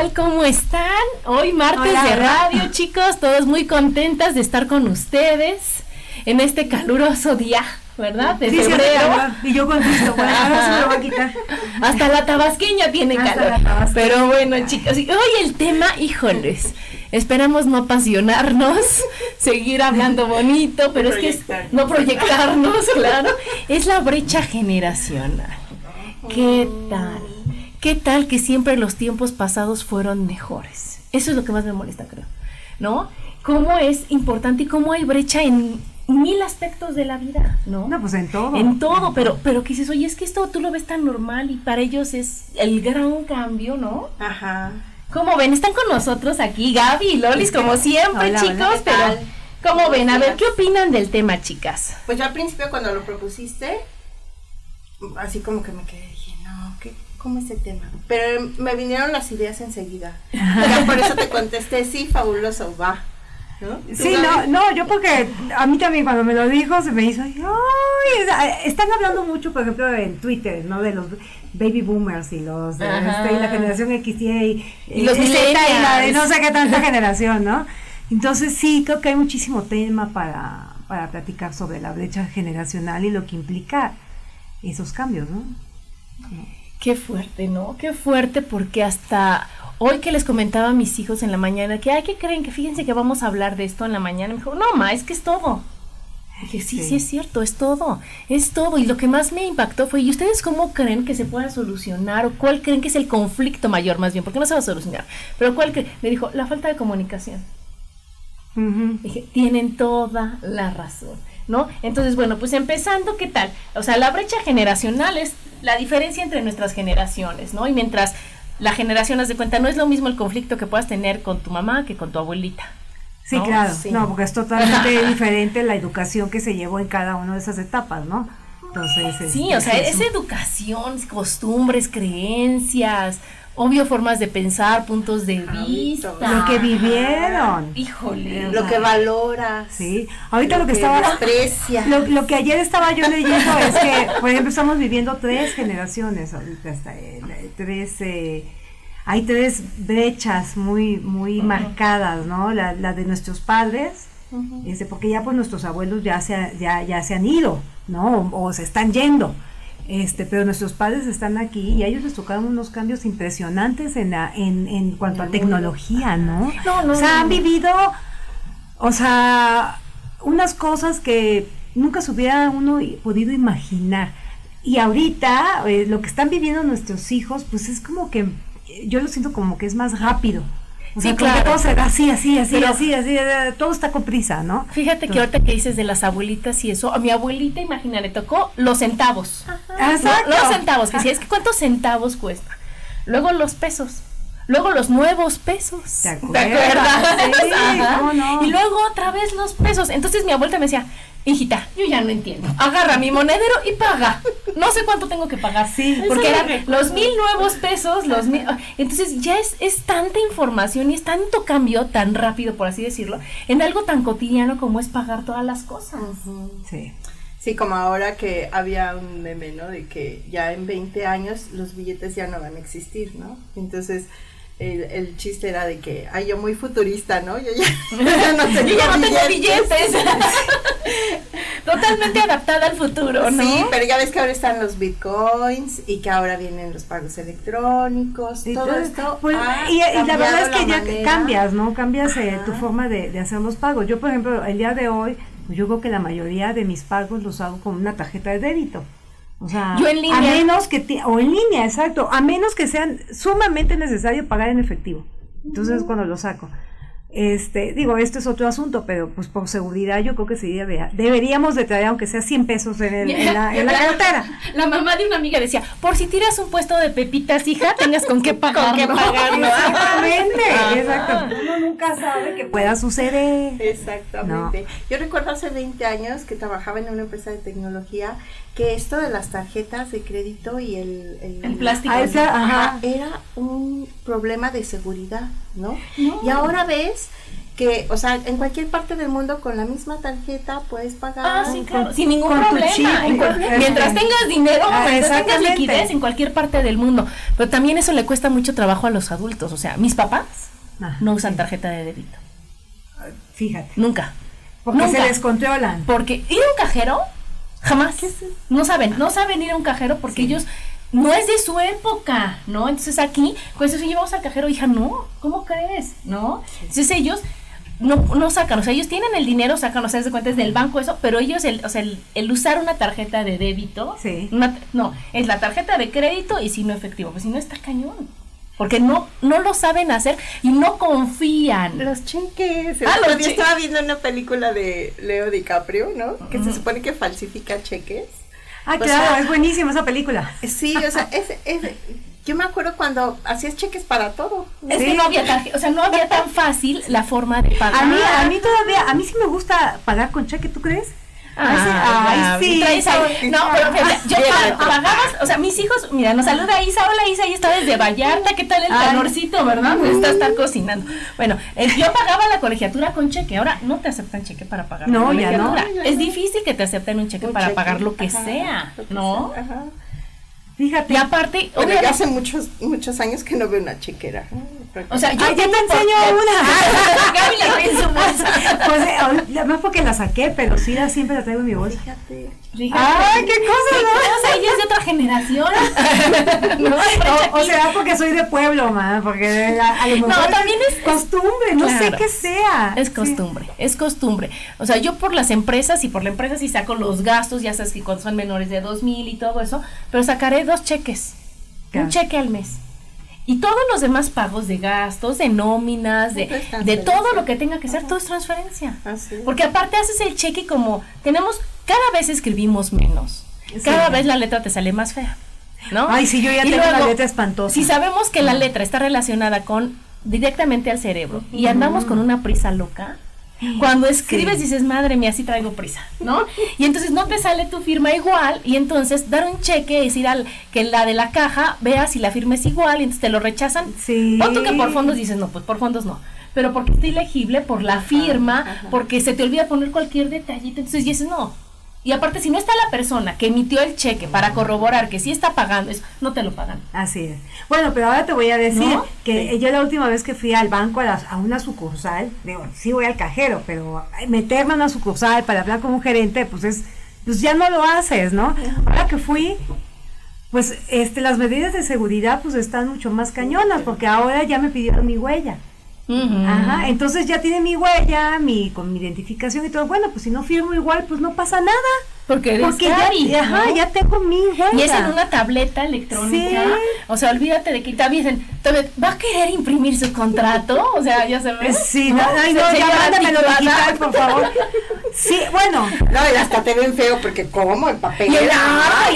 Tal? ¿Cómo están? Hoy martes de radio, chicos, todos muy contentas de estar con ustedes en este caluroso día. ¿Verdad? De febrero. y yo contesto, bueno, ahora se me lo va a quitar. Hasta la tabasqueña tiene calor. Pero bueno, chicos, hoy el tema, híjoles, esperamos no apasionarnos, seguir hablando bonito, pero es que no proyectarnos, claro, es la brecha generacional. ¿Qué tal? ¿Qué tal que siempre los tiempos pasados fueron mejores? Eso es lo que más me molesta, creo. ¿No? Cómo es importante y cómo hay brecha en mil aspectos de la vida, ¿no? No, pues en todo. En todo, pero, pero que dices, oye, es que esto tú lo ves tan normal y para ellos es el gran cambio, ¿no? Ajá. ¿Cómo ven? Están con nosotros aquí Gaby y Lolis, como siempre, chicos, pero ¿cómo ven? A ver, ¿qué opinan del tema, chicas? Pues yo al principio cuando lo propusiste, así como que me quedé, dije, no, ¿qué, ¿cómo es el tema? Pero me vinieron las ideas enseguida. Ya por eso te contesté, sí, fabuloso, va. ¿No? Sí, no, no, yo porque a mí también cuando me lo dijo se me hizo, ay, están hablando mucho, por ejemplo, en Twitter, ¿no? De los baby boomers y los de este, la generación X y, y los millennials. de no sé qué tanta generación, ¿no? Entonces sí, creo que hay muchísimo tema para, para platicar sobre la brecha generacional y lo que implica esos cambios, ¿no? Qué fuerte, ¿no? Qué fuerte porque hasta hoy que les comentaba a mis hijos en la mañana que, ay, ¿qué creen? Que fíjense que vamos a hablar de esto en la mañana. Me dijo, no, ma, es que es todo. dije, sí, sí, es cierto, es todo, es todo. Y lo que más me impactó fue, ¿y ustedes cómo creen que se pueda solucionar? ¿O cuál creen que es el conflicto mayor más bien? Porque no se va a solucionar. Pero ¿cuál creen? Me dijo, la falta de comunicación. Dije, tienen toda la razón. ¿No? Entonces, bueno, pues empezando, ¿qué tal? O sea, la brecha generacional es la diferencia entre nuestras generaciones, ¿no? Y mientras la generación, haz de cuenta, no es lo mismo el conflicto que puedas tener con tu mamá que con tu abuelita. Sí, claro, no, porque es totalmente diferente la educación que se llevó en cada una de esas etapas, ¿no? Entonces, sí, o sea, es educación, costumbres, creencias, obvio formas de pensar, puntos de vista. Lo que vivieron. Híjole. Lo que valora. Sí. Ahorita lo, que, estaba. Lo, lo, que ayer estaba yo leyendo es que, por ejemplo, estamos viviendo tres generaciones ahorita. Hasta, eh, tres. Eh, hay tres brechas muy, muy marcadas, ¿no? La, la, de nuestros padres. este, porque ya pues nuestros abuelos ya se, ya, ya se han ido, ¿no? o se están yendo. Este, pero nuestros padres están aquí y a ellos les tocaron unos cambios impresionantes en, en, en cuanto a tecnología, ¿no? No, no. O sea, han vivido, o sea, unas cosas que nunca se hubiera uno podido imaginar. Y ahorita, eh, lo que están viviendo nuestros hijos, pues es como que, yo lo siento como que es más rápido. O sea, sí, claro. todo se así, así, así, así, así, todo está con prisa, ¿no? Fíjate que ahorita que dices de las abuelitas y eso, a mi abuelita, imagina, le tocó los centavos. Exacto. Los centavos, que si es que cuántos centavos cuesta. Luego los pesos. Luego los nuevos pesos. ¿Te acuerdas? Sí, no? Y luego otra vez los pesos. Entonces mi abuelita me decía, hijita, yo ya no entiendo. Agarra mi monedero y paga. No sé cuánto tengo que pagar. Sí, porque eran los mil nuevos pesos, los mil. Entonces ya es, es tanta información y es tanto cambio tan rápido, por así decirlo, en algo tan cotidiano como es pagar todas las cosas. Sí. Sí, como ahora que había un meme, ¿no? De que ya en 20 años los billetes ya no van a existir, ¿no? Entonces, el, el, chiste era de que, ay, yo muy futurista, ¿no? Yo ya, no, tengo ya no tengo billetes. Totalmente adaptada al futuro, ¿no? Sí, pero ya ves que ahora están los bitcoins y que ahora vienen los pagos electrónicos, y todo, esto. Pues, y, la verdad es que ya cambias, ¿no? Cambias eh, tu forma de, de hacer los pagos. Yo, por ejemplo, el día de hoy, yo creo que la mayoría de mis pagos los hago con una tarjeta de débito. O sea, Yo en línea. a menos que, o en línea, exacto, a menos que sean sumamente necesario pagar en efectivo. Entonces, cuando lo saco. Este, digo, esto es otro asunto, pero pues por seguridad yo creo que sí deberíamos de traer aunque sea 100 pesos en, la, en la, cartera. La mamá de una amiga decía, por si tiras un puesto de pepitas, hija, tengas con qué pagarlo. con qué pagarlo. Exactamente, exacto. Uno nunca sabe que pueda suceder. Exactamente. Yo recuerdo hace 20 años que trabajaba en una empresa de tecnología que esto de las tarjetas de crédito y el, el, plástico ah, era un problema de seguridad, ¿no? Y ahora ves que, o sea, en cualquier parte del mundo con la misma tarjeta puedes pagar. Ah, sí, claro, sin ningún problema. mientras tengas dinero, ah, mientras tengas liquidez en cualquier parte del mundo. Pero también eso le cuesta mucho trabajo a los adultos. O sea, mis papás ah, no usan tarjeta de débito. Fíjate. Nunca. Porque se descontrolan. Porque ir a un cajero Jamás. No saben, no saben ir a un cajero porque ellos no es de su época, ¿no? Entonces aquí, pues eso llevamos al cajero, hija, no, ¿cómo crees? ¿No? Entonces ellos no, no sacan, o sea, ellos tienen el dinero, sacan, o sea, de cuenta es del banco eso, pero ellos, el, o sea, el, usar una tarjeta de débito, sí. no, es la tarjeta de crédito y si no efectivo, pues si no está cañón porque no, no lo saben hacer y no confían. Los cheques. Ah, yo estaba viendo una película de Leo DiCaprio, ¿no? Que se supone que falsifica cheques. Ah, claro, es buenísima esa película. Sí, o sea, es, es, yo me acuerdo cuando hacías cheques para todo. Es que no había o sea, no había tan fácil la forma de pagar. A mí, a mí todavía, a mí sí me gusta pagar con cheque, ¿tú crees? Ah, sí. No, pero yo pagabas, o sea, mis hijos, mira, nos saluda Isa, hola Isa, ella está desde Vallarta, ¿qué tal el calorcito, verdad? Me está estar cocinando. Bueno, yo pagaba la colegiatura con cheque, ahora no te aceptan cheque para pagar no, Ya no. Es difícil que te acepten un cheque para pagar lo que sea, ¿no? Ajá. Fíjate. Y aparte, obviamente, hace muchos muchos años que no veo una chequera. O sea, yo Ay, ya te enseño una. Gaby la trae en su bolsa. Pues, no es porque la saqué, pero sí la, siempre la traigo en mi bolsa. Fíjate. Ay, qué cosa, ¿no? O sea, ella es de otra generación. no, o, o, sea, porque soy de pueblo, man, porque a, lo mejor no, también es costumbre, no sé qué sea. Es costumbre, es costumbre. O sea, yo por las empresas y por la empresa sí saco los gastos, ya sabes que cuando son menores de dos mil y todo eso, pero sacaré dos cheques, un cheque al mes. Y todos los demás pagos de gastos, de nóminas, de, de todo lo que tenga que ser, todo es transferencia. Porque aparte haces el cheque como tenemos, cada vez escribimos menos. Cada vez la letra te sale más fea. ¿No? Ay, sí, yo ya tengo la letra espantosa. Si sabemos que la letra está relacionada con directamente al cerebro y andamos con una prisa loca, cuando escribes dices, madre mía, sí traigo prisa, ¿no? Y entonces no te sale tu firma igual y entonces dar un cheque, decir al que la de la caja vea si la firma es igual y entonces te lo rechazan. Sí. O tú que por fondos dices, no, pues por fondos no. Pero porque está ilegible, por la firma, porque se te olvida poner cualquier detallito, entonces dices, no, y aparte, si no está la persona que emitió el cheque para corroborar que sí está pagando, eso, no te lo pagan. Así es. Bueno, pero ahora te voy a decir que yo la última vez que fui al banco a, una sucursal, digo, sí voy al cajero, pero meterme a una sucursal para hablar con un gerente, pues es, pues ya no lo haces, ¿no? Ahora que fui, pues este, las medidas de seguridad pues están mucho más cañonas, porque ahora ya me pidieron mi huella. Ajá, entonces ya tiene mi huella, mi con mi identificación y todo. Bueno, pues si no firmo igual, pues no pasa nada. Porque eres Porque ya, ajá, ya tengo mi. Y es en una tableta electrónica. O sea, olvídate de que también ¿va a querer imprimir su contrato? O sea, ya se ve. Sí, no, ay, no, ya mándamelo digital, por favor. Sí, bueno. No, y hasta te ven feo porque como el papel. Y el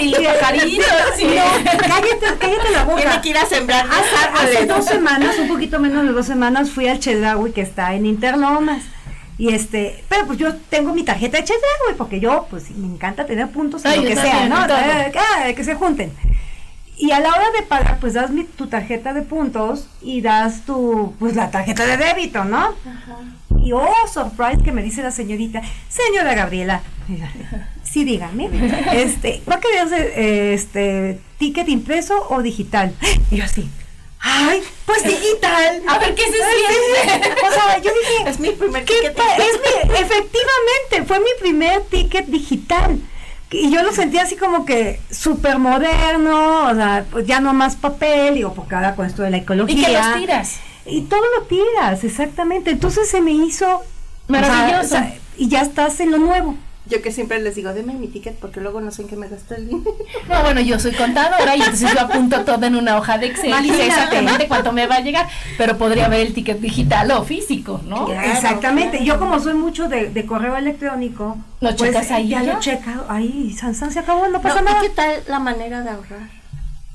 y los pajaritos. Sí. cállate, cállate la boca. Tiene que ir a sembrar hace, hace dos semanas, un poquito menos de dos semanas, fui al Chedraui que está en Interlomas. Y este, pero pues yo tengo mi tarjeta de Chedraui porque yo, pues me encanta tener puntos en lo que sea, ¿no? Eh, ah, que se junten. Y a la hora de pagar, pues das mi, tu tarjeta de puntos y das tu, pues la tarjeta de débito, ¿no? Ajá. Y oh, surprise que me dice la señorita, señora Gabriela, Sí, dígame. Este, ¿va a querer este ticket impreso o digital? Y yo así. Ay, pues digital. A ver qué se siente. O sea, yo dije, Es mi primer ¿qué ticket. es mi, efectivamente, fue mi primer ticket digital. Y yo lo sentí así como que súper moderno, o sea, pues ya no más papel, digo, porque ahora con esto de la ecología. ¿Y que los tiras? Y todo lo tiras, exactamente. Entonces se me hizo Maravilloso. o sea, y ya estás en lo nuevo. Yo que siempre les digo, deme mi ticket porque luego no sé en qué me gasto el dinero. No, bueno, yo soy contadora y entonces yo apunto todo en una hoja de Excel y sé Imagínate. exactamente cuánto me va a llegar, pero podría ver el ticket digital o físico, ¿no? Claro, Exactamente. claro. Yo como soy mucho de, de correo electrónico, ¿Lo checas ahí Ya ya? lo checa ahí, San San se acabó, no pasa No, ¿y nada. qué tal la manera de ahorrar?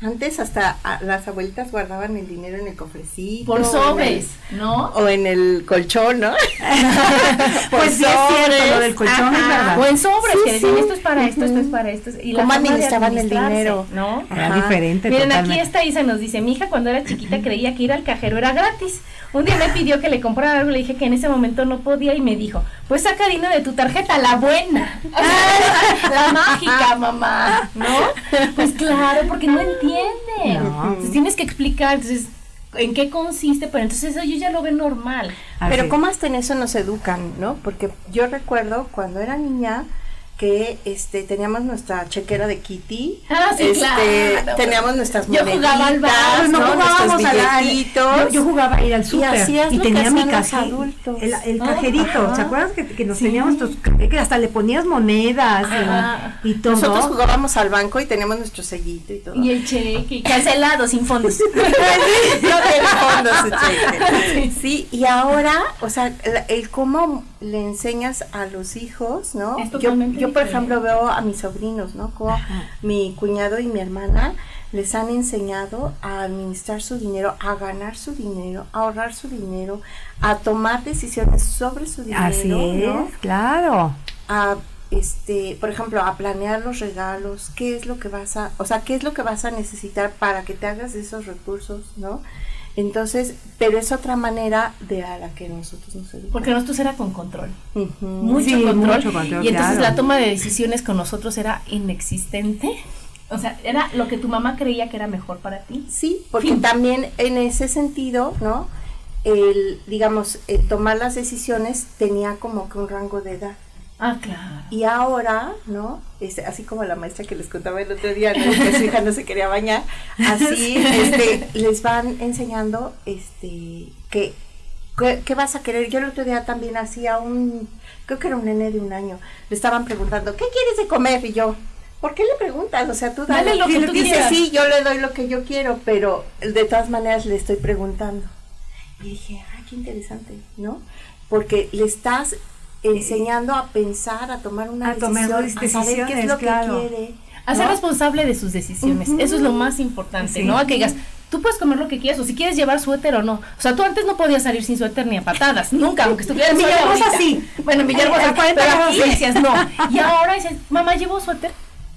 Antes hasta las abuelitas guardaban el dinero en el cofrecito. Por sobres, el- ¿no? O en el colchón, ¿no? Pues sí es cierto, lo del colchón es Ajá. verdad. O en sobres, Sí, que decían sí. esto es para esto, esto es para esto. Y la ¿Cómo administraban el dinero? ¿no? Era Ajá. diferente Miren, aquí está Isa nos dice, mi hija cuando era chiquita creía que ir al cajero era gratis. Un día me pidió que le comprara algo, le dije que en ese momento no podía y me dijo, pues saca dinero de tu tarjeta, la buena. la mágica, mamá, ¿no? Pues claro, porque no entiende. No. Entonces tienes que explicar, entonces, en qué consiste, pero entonces eso yo ya lo veo normal. Así. Pero cómo hasta en eso nos educan, ¿no? Porque yo recuerdo cuando era niña que este teníamos nuestra chequera de Kitty, Ah, sí, este, claro. teníamos nuestras Yo jugaba al bar, no, ¿no? jugábamos nuestros a la- billetitos. yo, yo jugaba a ir al súper y, que tenía mi hacían los caje- adultos. el, el Ah, cajerito. ¿se acuerdan que, que nos Sí. teníamos tus que hasta le ponías monedas y- y, todo? Nosotros jugábamos al banco y teníamos nuestro sellito y todo. Y el cheque, cancelado, sin fondos. no tiene fondo su cheque. Sí, y ahora, o sea, la- el cómo le enseñas a los hijos, ¿no? Yo, yo por diferente. ejemplo, veo a mis sobrinos, ¿no? Como mi cuñado y mi hermana les han enseñado a administrar su dinero, a ganar su dinero, a ahorrar su dinero, a tomar decisiones sobre su dinero, Así ¿no? es, claro. a este, por ejemplo, a planear los regalos, qué es lo que vas a, o sea, qué es lo que vas a necesitar para que te hagas esos recursos, ¿no? Entonces, pero es otra manera de a la que nosotros nos educamos. Porque nosotros era con control. Mucho, Sí, control, mucho control, y entonces claro. la toma de decisiones con nosotros era inexistente. O sea, era lo que tu mamá creía que era mejor para ti. Sí, porque Fin. también en ese sentido, ¿no? El, digamos, el tomar las decisiones tenía como que un rango de edad. Ah, claro. Y ahora, ¿no? Este, así como la maestra que les contaba el otro día, ¿no? que su hija no se quería bañar, así este, les van enseñando este, que, que, qué vas a querer. Yo el otro día también hacía un, creo que era un nene de un año, le estaban preguntando, ¿qué quieres de comer? Y yo, ¿por qué le preguntas? O sea, tú Dale lo que tú dices, quieras. sí, yo le doy lo que yo quiero, pero de todas maneras le estoy preguntando. Y dije, ay, qué interesante, ¿no? Porque le estás enseñando a pensar, a tomar una A tomar decisión, a saber qué es decisiones, lo claro. que quiere. A ser ¿no? responsable de sus decisiones. Eso es lo más importante, Sí. ¿no? A que digas, tú puedes comer lo que quieras o si quieres llevar suéter o no. O sea, tú antes no podías salir sin suéter ni a patadas, nunca, aunque estuvieras En Villahermosa sí. Bueno, en Villahermosa, A 40 pero grados aquí decías no. Y ahora dices, mamá, ¿llevo suéter?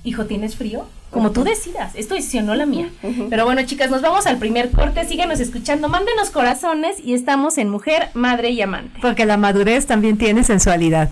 Hijo, ¿tienes frío? Como tú decidas, es tu decisión, no la mía. Pero bueno, chicas, nos vamos al primer corte, síganos escuchando, mándenos corazones y estamos en Mujer, Madre y Amante. Porque la madurez también tiene sensualidad.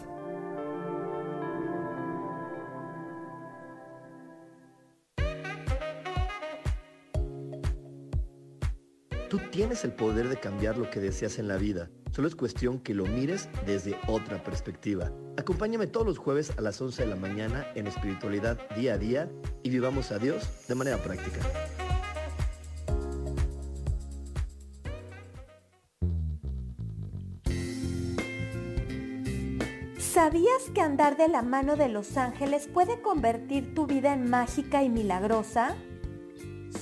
Tú tienes el poder de cambiar lo que deseas en la vida. Solo es cuestión que lo mires desde otra perspectiva. Acompáñame todos los jueves a las 11 de la mañana en Espiritualidad Día a Día y vivamos a Dios de manera práctica. ¿Sabías que andar de la mano de los ángeles puede convertir tu vida en mágica y milagrosa?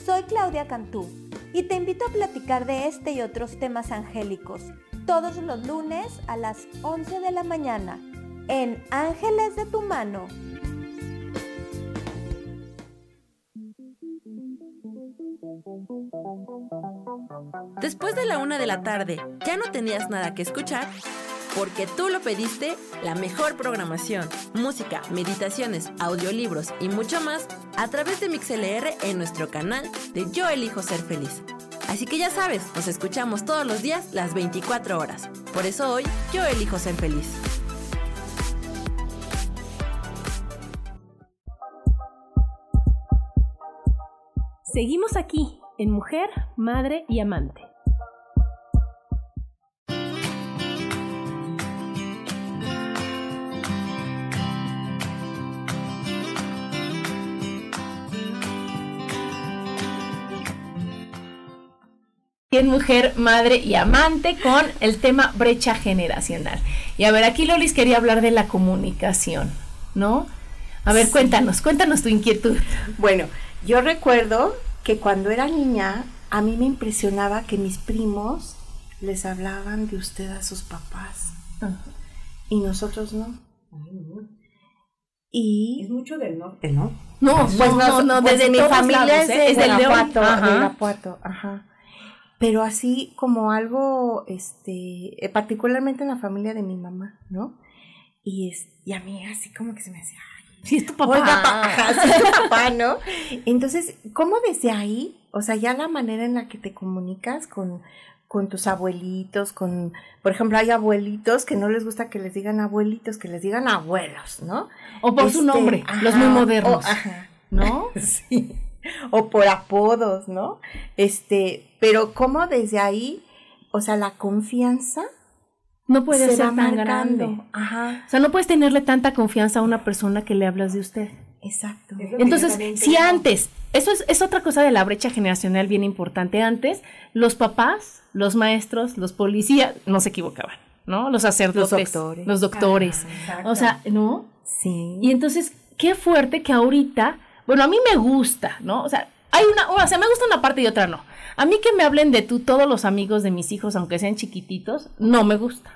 Soy Claudia Cantú y te invito a platicar de este y otros temas angélicos todos los lunes a las 11 de la mañana en Ángeles de tu mano. Después de la una de la tarde, ¿ya no tenías nada que escuchar? Porque tú lo pediste, la mejor programación, música, meditaciones, audiolibros y mucho más a través de MixLR en nuestro canal de Yo Elijo Ser Feliz. Así que ya sabes, nos escuchamos todos los días las 24 horas. Por eso hoy yo elijo ser feliz. Seguimos aquí en Mujer, Madre y Amante. En mujer, madre y amante con el tema brecha generacional. Y a ver, aquí Lolis quería hablar de la comunicación, ¿no? A ver, cuéntanos, cuéntanos tu inquietud. Bueno, yo recuerdo que cuando era niña, a mí me impresionaba que mis primos les hablaban de usted a sus papás. Y nosotros no. Y es mucho del norte, ¿no? No, pues no, no, pues desde mi familia es, ¿eh? del Irapuato, ajá pero así como algo, este, eh, particularmente en la familia de mi mamá, ¿no? Y, es, y a mí así como que se me hacía, sí es tu papá. sí es tu papá, ¿no? Entonces, ¿cómo desde ahí, o sea, ya la manera en la que te comunicas con, con tus abuelitos, con, por ejemplo, hay abuelitos que no les gusta que les digan abuelitos, que les digan abuelos, ¿no? O por su este, nombre, los muy modernos, ¿no? sí. o por apodos, ¿no? Este, pero cómo desde ahí, o sea, la confianza no puede ser tan grande. Ajá. O sea, no puedes tenerle tanta confianza a una persona que le hablas de usted. Exacto. Entonces, si antes, eso es, es, otra cosa de la brecha generacional bien importante. Antes, los papás, los maestros, los policías, no se equivocaban, ¿no? Los sacerdotes, los doctores. Los doctores. o sea, ¿no? Sí. Y entonces, qué fuerte que ahorita bueno, a mí me gusta, ¿no? O sea, hay una, o sea, me gusta una parte y otra no. A mí que me hablen de tú todos los amigos de mis hijos, aunque sean chiquititos, no me gusta,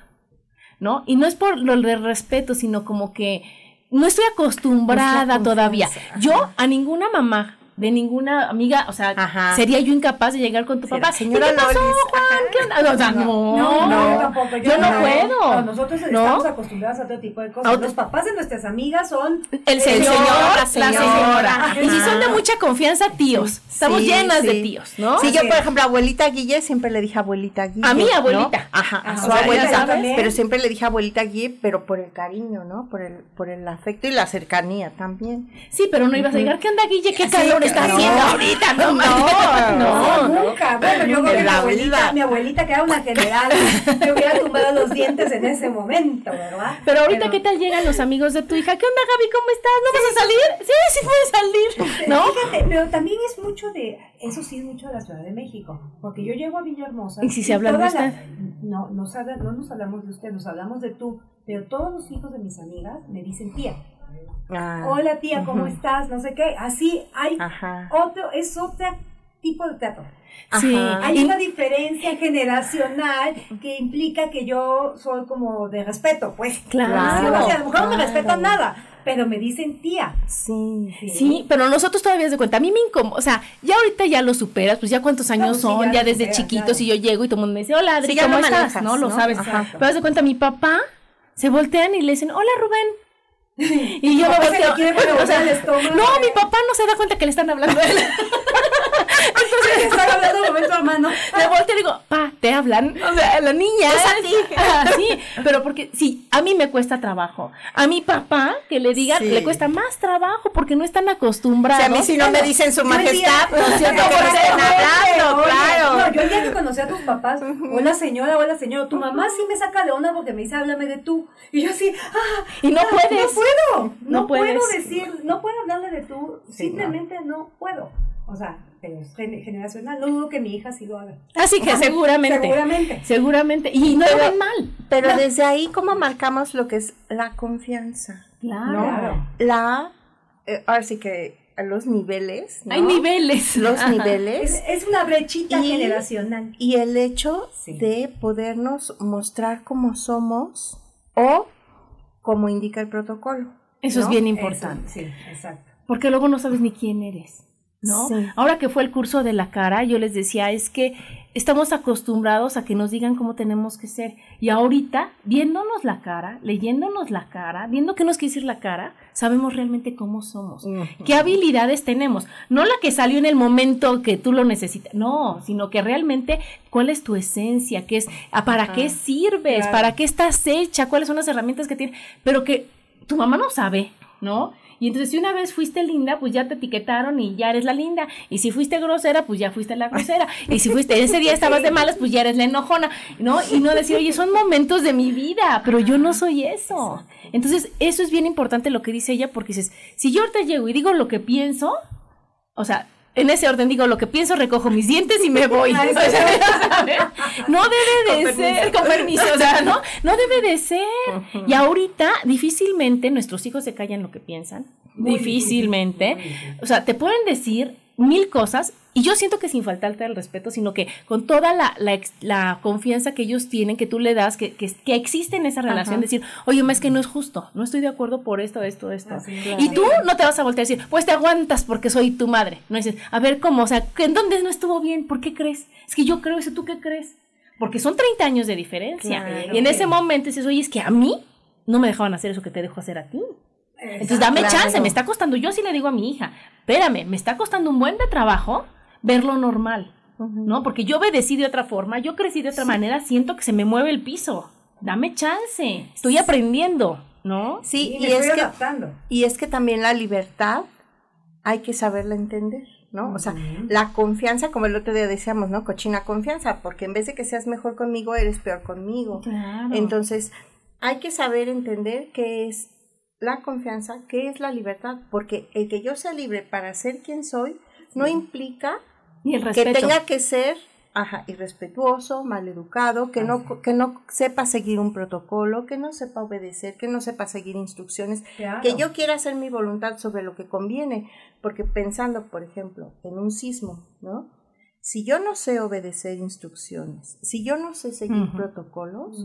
¿no? Y no es por lo de respeto, sino como que no estoy acostumbrada todavía. Yo a ninguna mamá de ninguna amiga, o sea, sería yo incapaz de llegar con tu papá. Señora ¿Qué pasó, Juan? ¿Qué onda? O sea, no, no, no, tampoco, yo, no, puedo. nosotros estamos acostumbrados a otro tipo de cosas. Los papás de nuestras amigas son el señor, la señora. Y si son de mucha confianza, tíos. Estamos llenas de tíos, ¿no? Sí, yo, por ejemplo, abuelita Guille, siempre le dije abuelita Guille. A mi abuelita. Ajá, a su abuelita. Pero siempre le dije abuelita Guille, pero por el cariño, ¿no? Por el, por el afecto y la cercanía también. Sí, pero no ibas a llegar, ¿qué onda Guille? ¿Qué calor está haciendo ahorita, no, no, no, nunca. Bueno, yo creo que mi abuelita, mi abuelita, que era una general, me hubiera tumbado los dientes en ese momento, ¿verdad? Pero ahorita, ¿qué tal llegan los amigos de tu hija? ¿Qué onda, Gaby? ¿Cómo estás? ¿No vas a salir? Sí, sí puedes salir, ¿no? Fíjate, pero también es mucho de, eso sí es mucho de la Ciudad de México, porque yo llego a Villahermosa. ¿Y si se habla de usted? no, no, no nos hablamos de usted, nos hablamos de tú, pero todos los hijos de mis amigas me dicen tía. Ah, Hola tía, ¿cómo estás? No sé qué. Así hay otro, es otro tipo de trato. Sí. Hay una diferencia generacional que implica que yo soy como de respeto, pues. Claro. a lo mejor no me respetan nada, pero me dicen tía. Sí, sí. pero nosotros todavía de cuenta. A mí me incomoda, o sea, ya ahorita ya lo superas, pues ya cuántos años son, ya, desde chiquitos y yo llego y todo el mundo me dice, hola Adri, ¿cómo estás? ¿no? Lo sabes. Pero haz de cuenta, mi papá se voltean y le dicen, hola Rubén. Y yo me volteo. No, mi papá no se da cuenta que le están hablando a él. Entonces, están hablando momento a mano. Volteo y digo, pa, te hablan. O sea, la niña. Es a ti. Ah, sí, pero porque si a mí me cuesta trabajo. A mi papá, que le digan, le cuesta más trabajo porque no están acostumbrados. a mí si no me dicen su majestad, no es cierto que me estén hablando, claro. No, yo el día que conocí a tus papás, hola señora, hola señor, tu mamá sí me saca de onda porque me dice, háblame de tú. Y yo así, ah, y no puedes. No puedo, no, puedo decir, no puedo hablarle de tú, simplemente no. puedo. O sea, pero es generacional, no dudo que mi hija sí lo haga. Así que seguramente. Seguramente. Seguramente. Y no lo ven mal. Pero desde ahí, ¿cómo marcamos lo que es la confianza? Claro. La, eh, ahora sí que los niveles. Hay niveles. Los niveles. Es, una brechita generacional. Y el hecho de podernos mostrar cómo somos o como indica el protocolo. Eso es bien importante. sí, exacto. Porque luego no sabes ni quién eres. ¿No? Ahora que fue el curso de la cara, yo les decía, es que estamos acostumbrados a que nos digan cómo tenemos que ser. Y ahorita, viéndonos la cara, leyéndonos la cara, viendo qué nos quiere decir la cara, sabemos realmente cómo somos, qué habilidades tenemos. No la que salió en el momento que tú lo necesitas, no, sino que realmente cuál es tu esencia, qué es, para qué sirves, para qué estás hecha, cuáles son las herramientas que tienes, pero que tu mamá no sabe, ¿no? Y entonces si una vez fuiste linda, pues ya te etiquetaron y ya eres la linda. Y si fuiste grosera, pues ya fuiste la grosera. Y si fuiste, ese día estabas de malas, pues ya eres la enojona, ¿no? Y no decir, oye, son momentos de mi vida, pero yo no soy eso. Entonces, eso es bien importante lo que dice ella, porque dices, si yo ahorita llego y digo lo que pienso, o sea, en ese orden digo lo que pienso, recojo mis dientes y me voy. no debe de ser, con permiso, o sea, ¿no? No debe de ser. Y ahorita difícilmente nuestros hijos se callan lo que piensan. difícilmente. O sea, te pueden decir mil cosas y yo siento que sin faltarte el respeto, sino que con toda la, la, confianza que ellos tienen, que tú le das, que, que, existe en esa relación, decir, oye, es que no es justo, no estoy de acuerdo por esto, esto, esto. Y tú no te vas a voltear a decir, pues te aguantas porque soy tu madre. No dices, a ver, ¿cómo? O sea, ¿en dónde no estuvo bien? ¿Por qué crees? Es que yo creo eso, ¿tú qué crees? Porque son 30 años de diferencia. y en ese momento dices, oye, es que a mí no me dejaban hacer eso que te dejo hacer a ti. Entonces dame chance, me está costando, yo sí le digo a mi hija, espérame, me está costando un buen de trabajo verlo normal, ¿no? Porque yo obedecí de otra forma, yo crecí de otra manera, siento que se me mueve el piso, dame chance, estoy aprendiendo, ¿no? Sí, y, es que, y es que también la libertad hay que saberla entender. ¿no? O sea, la confianza, como el otro día decíamos, ¿no? Cochina confianza, porque en vez de que seas mejor conmigo, eres peor conmigo. Entonces, hay que saber entender qué es la confianza, qué es la libertad, porque el que yo sea libre para ser quien soy no implica que tenga que ser ajá, irrespetuoso, maleducado, que no, que no sepa seguir un protocolo, que no sepa obedecer, que no sepa seguir instrucciones, que yo quiera hacer mi voluntad sobre lo que conviene, porque pensando, por ejemplo, en un sismo, ¿no? Si yo no sé obedecer instrucciones, si yo no sé seguir protocolos,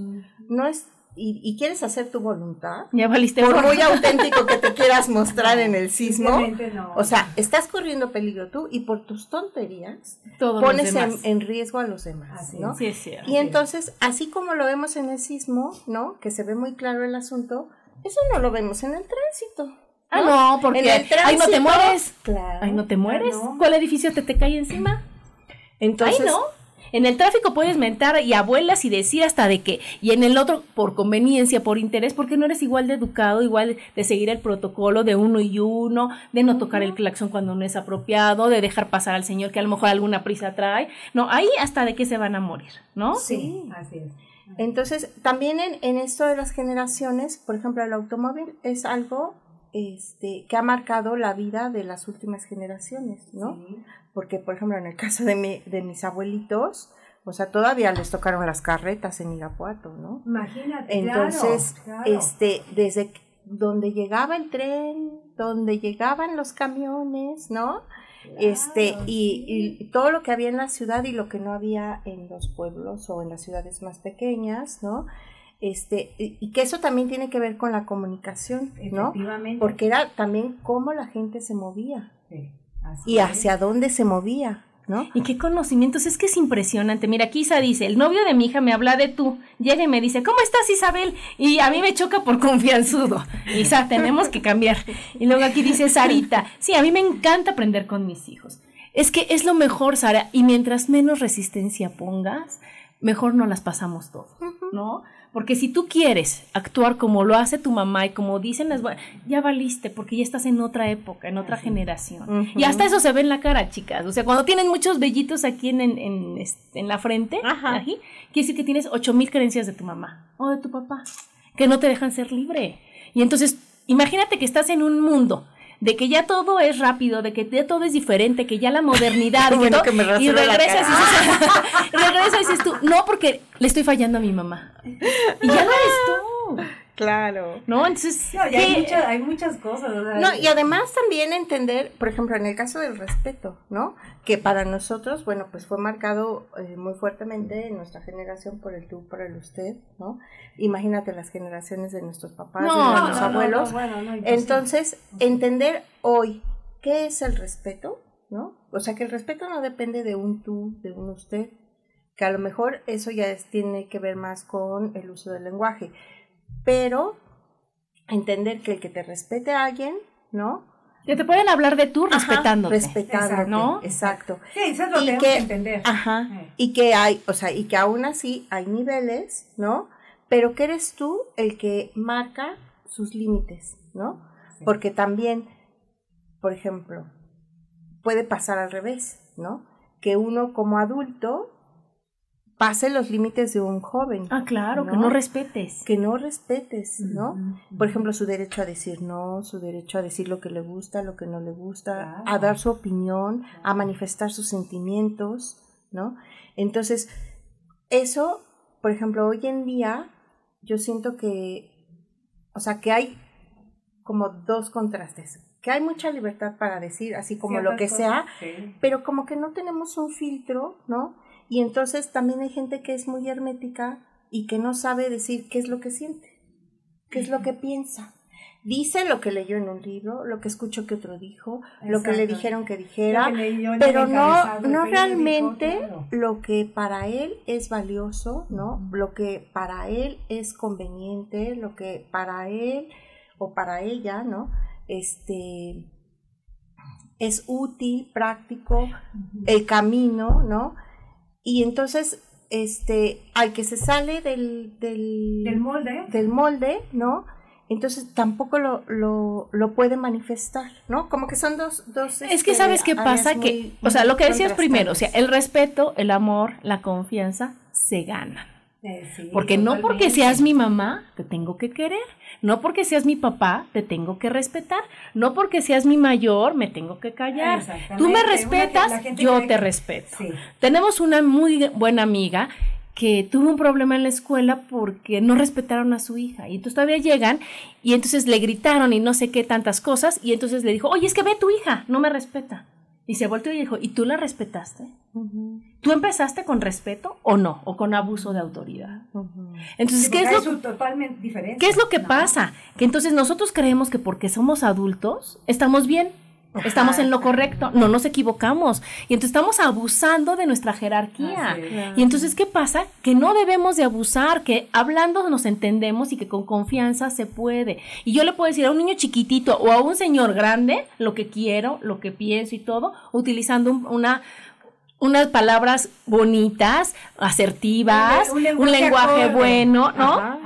no es y, quieres hacer tu voluntad, ya valiste por muy auténtico que te quieras mostrar en el sismo, o sea, estás corriendo peligro tú y por tus tonterías pones en, riesgo a los demás, ¿no? Sí, es cierto. Y entonces, así como lo vemos en el sismo, ¿no? Que se ve muy claro el asunto, eso no lo vemos en el tránsito. Ah, no, porque ahí no te mueres. Claro. Ahí no te mueres. ¿Cuál edificio te, te cae encima? Entonces, no. En el tráfico puedes mentar y abuelas y decir hasta de que, y en el otro por conveniencia, por interés, porque no eres igual de educado, igual de seguir el protocolo de uno y uno, de no tocar el claxon cuando no es apropiado, de dejar pasar al señor que a lo mejor alguna prisa trae. No, ahí hasta de que se van a morir, ¿no? Sí, así es. Entonces, también en, en esto de las generaciones, por ejemplo, el automóvil es algo este, que ha marcado la vida de las últimas generaciones, ¿no? Porque, por ejemplo, en el caso de, mi, de mis abuelitos, o sea, todavía les tocaron las carretas en Irapuato, ¿no? Imagínate. Entonces, este, desde donde llegaba el tren, donde llegaban los camiones, ¿no? este, y, y, todo lo que había en la ciudad y lo que no había en los pueblos o en las ciudades más pequeñas, ¿no? este, y que eso también tiene que ver con la comunicación, ¿no? Porque era también cómo la gente se movía y hacia dónde se movía. ¿No? Y qué conocimientos, es que es impresionante. Mira, aquí Isa dice, el novio de mi hija me habla de tú. Llega y me dice, ¿cómo estás Isabel? Y a mí me choca por confianzudo. Isa, tenemos que cambiar. Y luego aquí dice Sarita, sí, a mí me encanta aprender con mis hijos Es que es lo mejor, Sara, y mientras menos resistencia pongas, mejor no las pasamos todo, ¿no? Porque si tú quieres actuar como lo hace tu mamá y como dicen las ya valiste porque ya estás en otra época, en otra generación. Y hasta eso se ve en la cara, chicas. O sea, cuando tienen muchos vellitos aquí en, en, en, la frente, quiere decir que tienes ocho mil creencias de tu mamá o de tu papá, que no te dejan ser libre. Y entonces, imagínate que estás en un mundo de que ya todo es rápido, de que ya todo es diferente, que ya la modernidad y, y regresas y, regresas y dices tú, no, porque le estoy fallando a mi mamá. Y ya no eres tú. Claro. ¿No? Entonces. hay, muchas cosas. no, y además también entender, por ejemplo, en el caso del respeto, ¿no? Que para nosotros, bueno, pues fue marcado eh, muy fuertemente en nuestra generación por el tú, por el usted, ¿no? Imagínate las generaciones de nuestros papás, de nuestros abuelos. Entonces, entender hoy qué es el respeto, ¿no? O sea, que el respeto no depende de un tú, de un usted, que a lo mejor eso ya tiene que ver más con el uso del lenguaje pero entender que el que te respete a alguien, ¿no? Que te pueden hablar de tú respetándote. Respetándote, ¿no? Exacto. Sí, eso es lo que, que entender. Ajá. Y que hay, o sea, y que aún así hay niveles, ¿no? Pero que eres tú el que marca sus límites, ¿no? Porque también, por ejemplo, puede pasar al revés, ¿no? Que uno como adulto pase los límites de un joven. Ah, claro, que no respetes. Que no respetes, ¿no? Por ejemplo, su derecho a decir no, su derecho a decir lo que le gusta, lo que no le gusta, a dar su opinión, a manifestar sus sentimientos, ¿no? Entonces, eso, por ejemplo, hoy en día, yo siento que, o sea, que hay como dos contrastes. Que hay mucha libertad para decir así como lo que sea, pero como que no tenemos un filtro, ¿no? Y entonces también hay gente que es muy hermética y que no sabe decir qué es lo que siente, qué es lo que piensa. Dice lo que leyó en un libro, lo que escuchó que otro dijo, lo que le dijeron que dijera, pero no, no realmente lo que para él es valioso, ¿no? Lo que para él es conveniente, lo que para él o para ella, ¿no? Este es útil, práctico, el camino, ¿no? Y entonces, este, al que se sale del, del, molde, del molde, ¿no? Entonces tampoco lo, lo, lo, puede manifestar, ¿no? Como que son dos... dos es que sabes qué pasa, que, o sea, lo que decías primero, o sea, el respeto, el amor, la confianza se ganan. Eh, porque no porque seas mi mamá, te tengo que querer. No porque seas mi papá, te tengo que respetar. No porque seas mi mayor, me tengo que callar. Tú me respetas, yo te respeto. Tenemos una muy buena amiga que tuvo un problema en la escuela porque no respetaron a su hija. Y entonces todavía llegan y entonces le gritaron y no sé qué tantas cosas. Y entonces le dijo, oye, es que ve tu hija, no me respeta. Y se volteó y dijo, ¿y tú la respetaste? ¿Tú empezaste con respeto o no? ¿O con abuso de autoridad? Entonces, ¿qué es, lo, totalmente diferente. ¿qué es lo que pasa? Que entonces nosotros creemos que porque somos adultos estamos bien. Estamos en lo correcto, no nos equivocamos. Y entonces estamos abusando de nuestra jerarquía. Y entonces, ¿qué pasa? Que no debemos de abusar, que hablando nos entendemos y que con confianza se puede. Y yo le puedo decir a un niño chiquitito o a un señor grande lo que quiero, lo que pienso y todo, utilizando una unas palabras bonitas, asertivas, un, lenguaje, bueno, ¿no?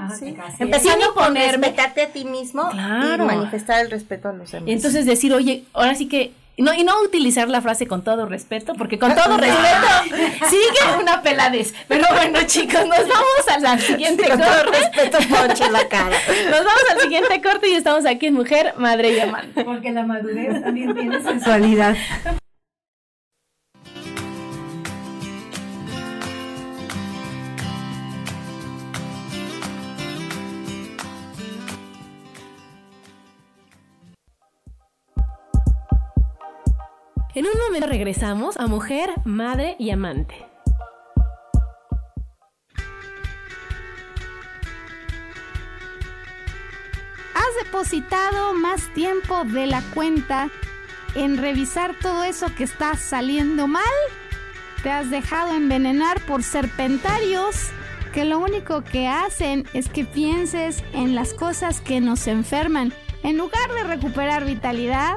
Empezando a ponerme respetarte a ti mismo y manifestar el respeto a los demás. Entonces decir, oye, ahora sí que no, y no utilizar la frase con todo respeto, porque con todo respeto sigue una peladez. Pero bueno, chicos, nos vamos al siguiente corte. Con todo respeto, la cara. Nos vamos al siguiente corte y estamos aquí en Mujer, Madre y Amante. Porque la madurez también tiene sensualidad. En un momento regresamos a mujer, madre y amante. ¿Has depositado más tiempo de la cuenta en revisar todo eso que está saliendo mal? ¿Te has dejado envenenar por serpentarios que lo único que hacen es que pienses en las cosas que nos enferman en lugar de recuperar vitalidad?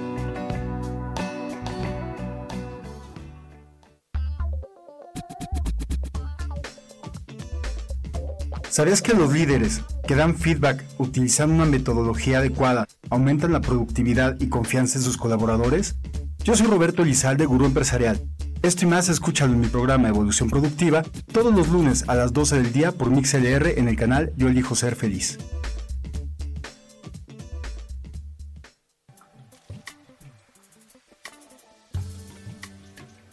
¿Sabías que los líderes que dan feedback utilizando una metodología adecuada aumentan la productividad y confianza en sus colaboradores? Yo soy Roberto Elizalde, gurú empresarial. Esto y más escúchalo en mi programa Evolución Productiva todos los lunes a las 12 del día por MixLR en el canal Yo elijo ser feliz.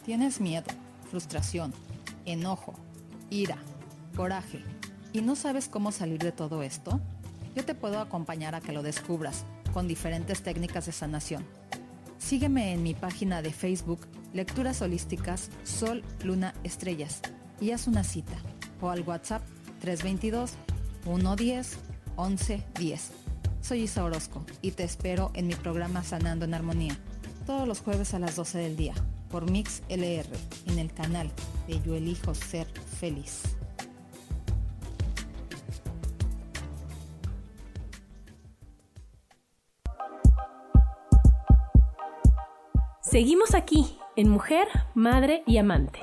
¿Tienes miedo, frustración, enojo, ira, coraje? Y no sabes cómo salir de todo esto, yo te puedo acompañar a que lo descubras con diferentes técnicas de sanación. Sígueme en mi página de Facebook Lecturas Holísticas Sol, Luna, Estrellas y haz una cita o al WhatsApp 322 110 1110. Soy Isa Orozco y te espero en mi programa Sanando en Armonía todos los jueves a las 12 del día por Mix LR en el canal de Yo Elijo Ser Feliz. Seguimos aquí en Mujer, Madre y Amante.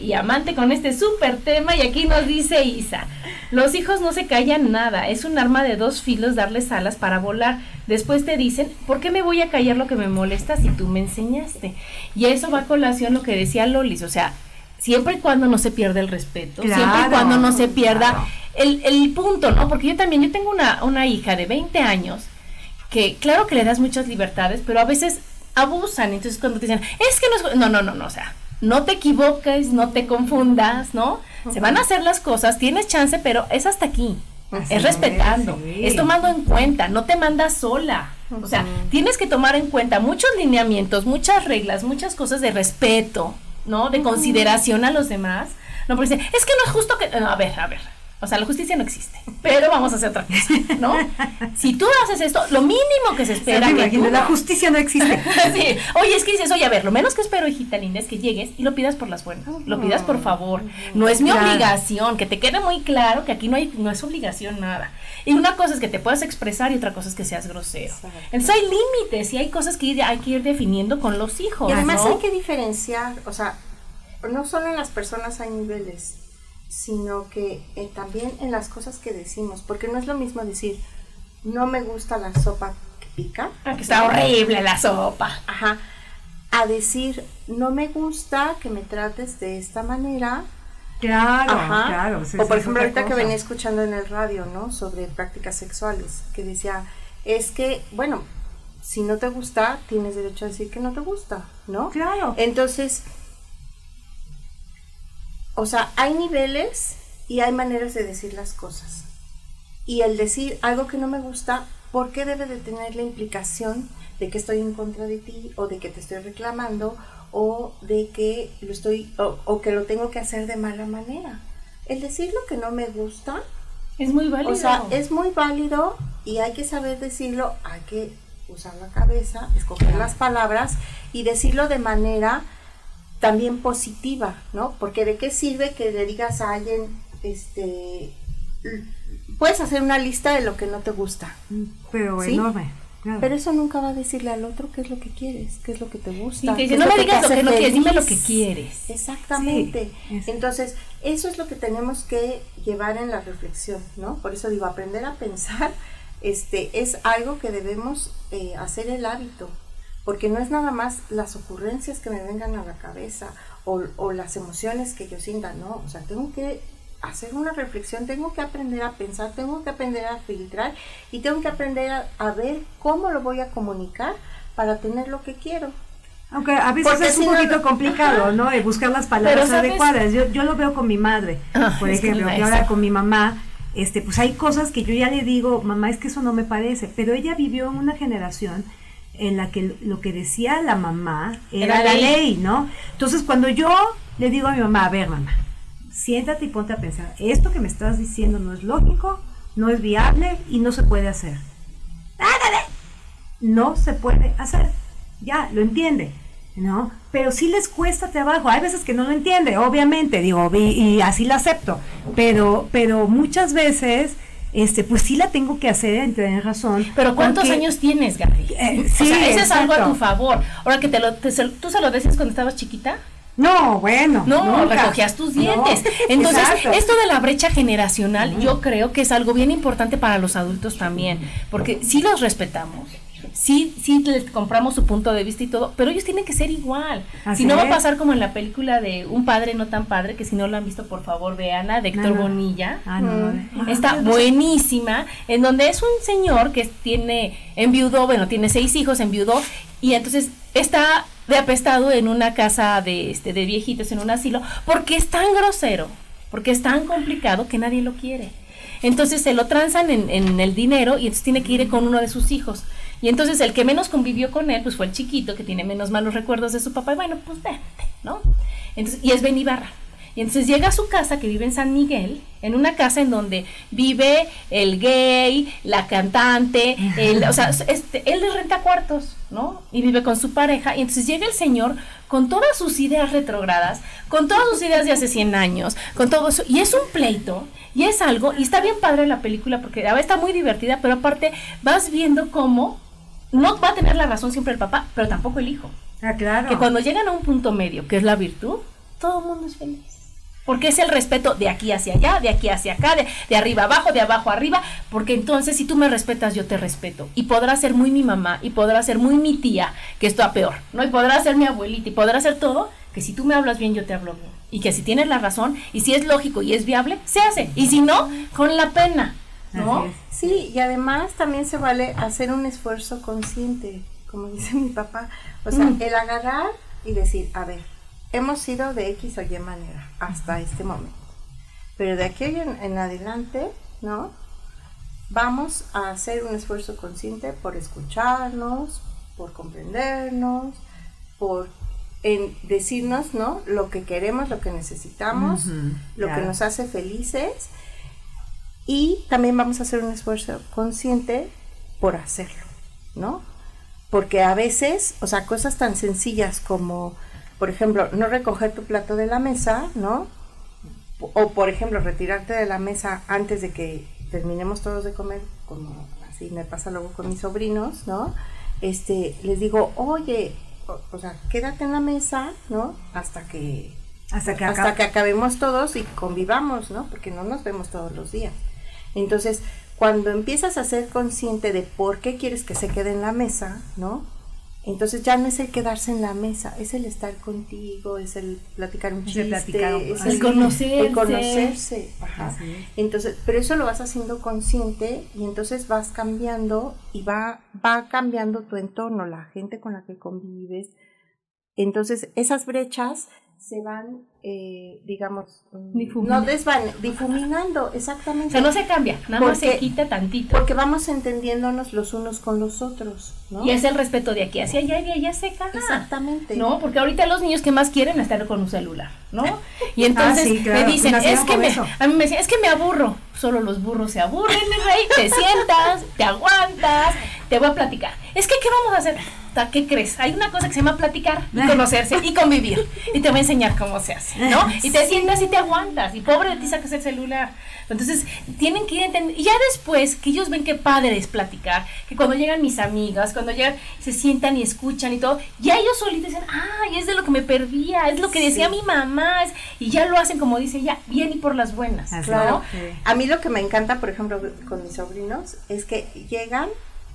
y amante con este súper tema y aquí nos dice Isa, los hijos no se callan nada, es un arma de dos filos darles alas para volar. Después te dicen, ¿por qué me voy a callar lo que me molesta si tú me enseñaste? Y eso va a colación lo que decía Lolis, o sea, siempre y cuando no se pierda el respeto, siempre y cuando no se pierda el, el, punto, ¿no? Porque yo también, yo tengo una, una hija de 20 años que claro que le das muchas libertades, pero a veces abusan, entonces cuando te dicen, es que no es, no, no, no, no, o sea, no te equivoques, no te confundas, ¿no? Se van a hacer las cosas, tienes chance, pero es hasta aquí. es respetando, es, tomando en cuenta, no te mandas sola. O sea, tienes que tomar en cuenta muchos lineamientos, muchas reglas, muchas cosas de respeto, ¿no? De consideración a los demás. No, porque dice, es que no es justo que... a ver, a ver. O sea, la justicia no existe, pero vamos a hacer otra cosa, ¿no? Si tú haces esto, lo mínimo que se espera que tú, la justicia no existe. sí. Oye, es que dices, oye, a ver, lo menos que espero, hijita linda, es que llegues y lo pidas por las buenas, lo pidas por favor. No es mi obligación, que te quede muy claro que aquí no hay no es obligación nada. Y una cosa es que te puedas expresar y otra cosa es que seas grosero. Entonces hay límites y hay cosas que hay que ir definiendo con los hijos. Y además hay que diferenciar, o sea, no solo en las personas hay niveles sino que eh, también en las cosas que decimos, porque no es lo mismo decir, no me gusta la sopa que pica. Ah, que está horrible la sopa. Ajá. A decir, no me gusta que me trates de esta manera. Claro, claro. o por ejemplo, ahorita que venía escuchando en el radio, ¿no? Sobre prácticas sexuales, que decía, es que, bueno, si no te gusta, tienes derecho a decir que no te gusta, ¿no? Claro. Entonces, o sea, hay niveles y hay maneras de decir las cosas. Y el decir algo que no me gusta, ¿por qué debe de tener la implicación de que estoy en contra de ti o de que te estoy reclamando o de que lo estoy o, que lo tengo que hacer de mala manera? El decir lo que no me gusta es muy válido. O sea, es muy válido y hay que saber decirlo, hay que usar la cabeza, escoger las palabras y decirlo de manera también positiva, ¿no? Porque de qué sirve que le digas a alguien, este, puedes hacer una lista de lo que no te gusta. Pero enorme. Pero eso nunca va a decirle al otro qué es lo que quieres, qué es lo que te gusta. Sí, no me digas lo que no quieres, dime lo que quieres. Exactamente. Entonces, eso es lo que tenemos que llevar en la reflexión, ¿no? Por eso digo, aprender a pensar este, es algo que debemos eh, hacer el hábito, porque no es nada más las ocurrencias que me vengan a la cabeza o, o las emociones que yo sienta, no, o sea, tengo que hacer una reflexión, tengo que aprender a pensar, tengo que aprender a filtrar y tengo que aprender a, ver cómo lo voy a comunicar para tener lo que quiero. Aunque a veces es un poquito complicado, ¿no? buscar las palabras adecuadas. Yo, yo lo veo con mi madre, ah, por ejemplo, y ahora con mi mamá, este, pues hay cosas que yo ya le digo, mamá, es que eso no me parece, pero ella vivió en una generación en la que lo que decía la mamá era, la ley, ¿no? Entonces cuando yo le digo a mi mamá, a ver, mamá, siéntate y ponte a pensar, esto que me estás diciendo no es lógico, no es viable y no se puede hacer. No se puede hacer. Ya, lo entiende, ¿no? Pero sí les cuesta trabajo. Hay veces que no lo entiende, obviamente, digo, y, así lo acepto. Pero, pero muchas veces este, pues sí la tengo que hacer, en tener razón. Pero ¿cuántos años tienes, Gaby? Eh, sí, o sea, ese es algo a tu favor. Ahora que te lo, tú se lo decías cuando estabas chiquita. No, bueno. No, recogías tus dientes. Entonces, esto de la brecha generacional, yo creo que es algo bien importante para los adultos también, porque sí los respetamos. Sí, sí les compramos su punto de vista y todo, pero ellos tienen que ser igual. si no va a pasar como en la película de Un padre no tan padre, que si no lo han visto, por favor, veanla, de Héctor Bonilla. Ah, no, Está buenísima, en donde es un señor que tiene enviudó, bueno, tiene seis hijos, enviudó, y entonces está de apestado en una casa de, este, de viejitos, en un asilo, porque es tan grosero, porque es tan complicado que nadie lo quiere. Entonces se lo transan en, en, el dinero y entonces tiene que ir con uno de sus hijos. Y entonces el que menos convivió con él, pues fue el chiquito, que tiene menos malos recuerdos de su papá. Y bueno, pues vente, ¿no? Entonces, y es Ben Ibarra. Y entonces llega a su casa, que vive en San Miguel, en una casa en donde vive el gay, la cantante, el, o sea, este, él le renta cuartos, ¿no? Y vive con su pareja. Y entonces llega el señor con todas sus ideas retrogradas, con todas sus ideas de hace 100 años, con todo eso. Y es un pleito, y es algo, y está bien padre la película, porque está muy divertida, pero aparte vas viendo cómo no va a tener la razón siempre el papá, pero tampoco el hijo. Ah, claro. Que cuando llegan a un punto medio, que es la virtud, todo el mundo es feliz. Porque es el respeto de aquí hacia allá, de aquí hacia acá, de, arriba abajo, de abajo arriba, porque entonces si tú me respetas, yo te respeto. Y podrá ser muy mi mamá, y podrá ser muy mi tía, que esto a peor, ¿no? Y podrá ser mi abuelita, y podrá ser todo, que si tú me hablas bien, yo te hablo bien. Y que si tienes la razón, y si es lógico y es viable, se hace. Y si no, con la pena, ¿no? Sí, y además también se vale hacer un esfuerzo consciente, como dice mi papá. O sea, mm. el agarrar y decir, a ver, hemos sido de X o Y manera hasta este momento. Pero de aquí en, adelante, ¿no? Vamos a hacer un esfuerzo consciente por escucharnos, por comprendernos, por en decirnos, ¿no? Lo que queremos, lo que necesitamos, lo que nos hace felices. Y también vamos a hacer un esfuerzo consciente por hacerlo, ¿no? Porque a veces, o sea, cosas tan sencillas como por ejemplo, no recoger tu plato de la mesa, ¿no? O, por ejemplo, retirarte de la mesa antes de que terminemos todos de comer, como así me pasa luego con mis sobrinos, ¿no? Este, les digo, oye, o, sea, quédate en la mesa, ¿no? Hasta que hasta que, hasta que acabemos todos y convivamos, ¿no? Porque no nos vemos todos los días. Entonces, cuando empiezas a ser consciente de por qué quieres que se quede en la mesa, ¿no? Entonces ya no es el quedarse en la mesa, es el estar contigo, es el platicar un chiste, es el, conocerse. El conocerse. Entonces, pero eso lo vas haciendo consciente y entonces vas cambiando y va, va cambiando tu entorno, la gente con la que convives. Entonces, esas brechas se van, eh, digamos, mm, no desvan, difuminando, exactamente. O sea, no se cambia, nada más se quita tantito. Porque vamos entendiéndonos los unos con los otros, ¿no? Y es el respeto de aquí hacia allá y de allá se caga. Exactamente. ¿No? Porque ahorita los niños que más quieren estar con un celular, ¿no? Y entonces ah, me dicen, es que me, a mí me decían, es que me aburro. Solo los burros se aburren, mi rey, te sientas, te aguantas, te voy a platicar. Es que, ¿qué vamos a hacer? ¿Qué crees? Hay una cosa que se llama platicar y conocerse y convivir. Y te voy a enseñar cómo se hace, ¿no? Y te sientas y te aguantas. Y pobre de ti sacas el celular. Entonces, tienen que ir entendiendo. Y ya después, que ellos ven qué padre es platicar, que cuando llegan mis amigas, cuando llegan, se sientan y escuchan y todo, ya ellos solitos dicen, ay, es de lo que me perdía, es lo que decía mi mamá. y ya lo hacen, como dice ella, bien y por las buenas. Claro. A mí lo que me encanta, por ejemplo, con mis sobrinos, es que llegan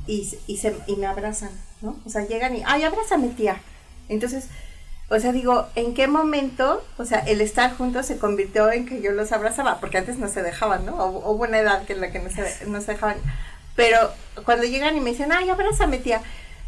y, y, se, y me abrazan, ¿no? O sea, llegan y, ay, abrázame tía. Entonces, o sea, digo, ¿en qué momento, o sea, el estar juntos se convirtió en que yo los abrazaba? Porque antes no se dejaban, ¿no? O, hubo una edad en la que no se, no se dejaban. Pero cuando llegan y me dicen, ay, abrázame tía,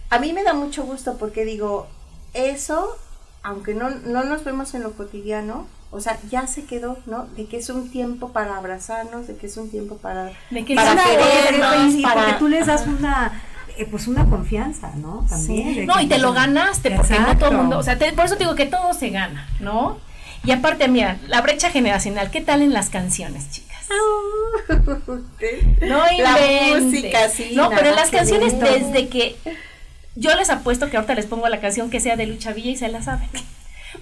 a mí me da mucho gusto porque digo, eso, aunque no, no nos vemos en lo cotidiano, o sea, ya se quedó, ¿no? De que es un tiempo para abrazarnos, de que es un tiempo para, de que para querernos, para... Porque tú les das una eh, pues una confianza, ¿no? También. No, y te lo ganaste, porque no todo el mundo, o sea, por eso digo que todo se gana, ¿no? Y aparte, mira, la brecha generacional, ¿qué tal en las canciones, chicas? no la música, sí. No, pero en las canciones desde que yo les apuesto que ahorita les pongo la canción que sea de Lucha Villa y se la saben.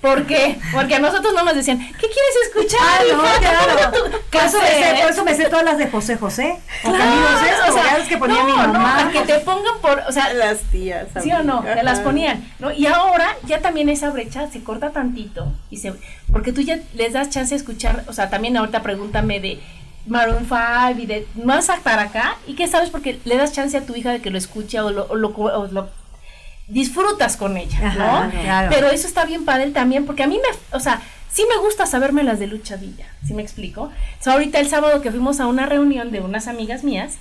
¿Por qué? Porque a nosotros no nos decían, ¿qué quieres escuchar? Ah, no, claro. Por eso, me sé, por eso me sé todas las de José José. O claro, o sea, que ponía mi mamá. No, que te pongan por, o sea, las tías. Sí o no, te las ponían, ¿no? Y ahora ya también esa brecha se corta tantito y se porque tú ya les das chance de escuchar, o sea, también ahorita pregúntame de Maroon 5 y de más para acá y qué sabes porque le das chance a tu hija de que lo escuche o lo, o lo, o lo disfrutas con ella, ¿no? Pero eso está bien para él también, porque a mí me, o sea, sí me gusta saberme las de Lucha Villa, ¿sí me explico? O sea, ahorita el sábado que fuimos a una reunión de unas amigas mías,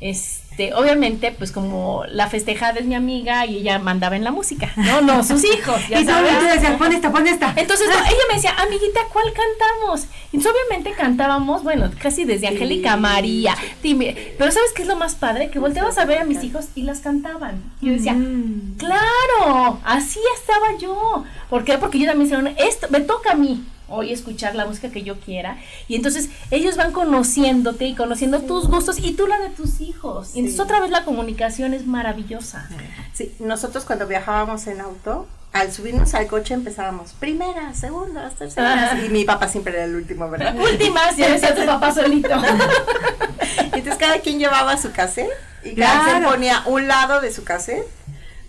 este, obviamente, pues como la festejada es mi amiga y ella mandaba en la música, no, no, sus hijos, ya y sabes. tú decías, pon esta, pon esta. Entonces, ella me decía, amiguita, ¿cuál cantamos? Y entonces, obviamente cantábamos, bueno, casi desde Angélica María, pero ¿sabes qué es lo más padre? Que volteabas a ver a mis hijos y las cantaban. Y yo decía, mm. claro, así estaba yo. ¿Por qué? Porque yo también decía, esto me toca a mí hoy escuchar la música que yo quiera. Y entonces ellos van conociéndote y conociendo tus gustos y tú la de tus hijos. Y entonces otra vez la comunicación es maravillosa. Sí, nosotros cuando viajábamos en auto, al subirnos al coche empezábamos primera, segunda, tercera. Y mi papá siempre era el último, ¿verdad? Últimas, ya decía tu papá solito. entonces cada quien llevaba su cassette y cada quien ponía un lado de su cassette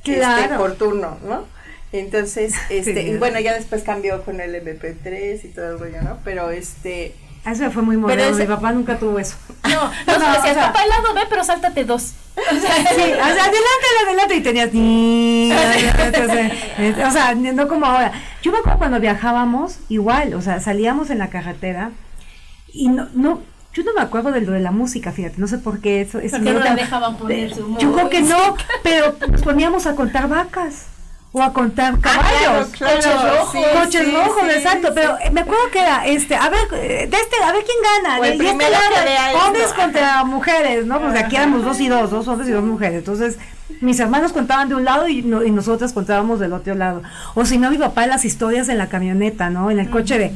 este, por turno, ¿no? Entonces, este, bueno, ya después cambió con el MP3 y todo el rollo, ¿no? Pero este... Eso fue muy moderno, mi papá nunca tuvo eso. No, no, no decías, papá, el lado B, pero sáltate dos. O sea, sí, o sea, adelante, adelante, y tenías ni... o sea, no como ahora. Yo me acuerdo cuando viajábamos, igual, o sea, salíamos en la carretera y no, no, yo no me acuerdo de lo de la música, fíjate, no sé por qué eso. eso no la dejaban poner su Yo creo que no, pero nos poníamos a contar vacas o a contar ah, caballos, coches rojos, coches rojos, exacto, pero eh, me acuerdo que era este, a ver, eh, de este, a ver quién gana, de, este lado, hombres contra mujeres, ¿no? Pues aquí éramos dos y dos, dos hombres y dos mujeres, entonces mis hermanos contaban de un lado y, y nosotras contábamos del otro lado, o si no mi papá las historias en la camioneta, ¿no? En el coche de,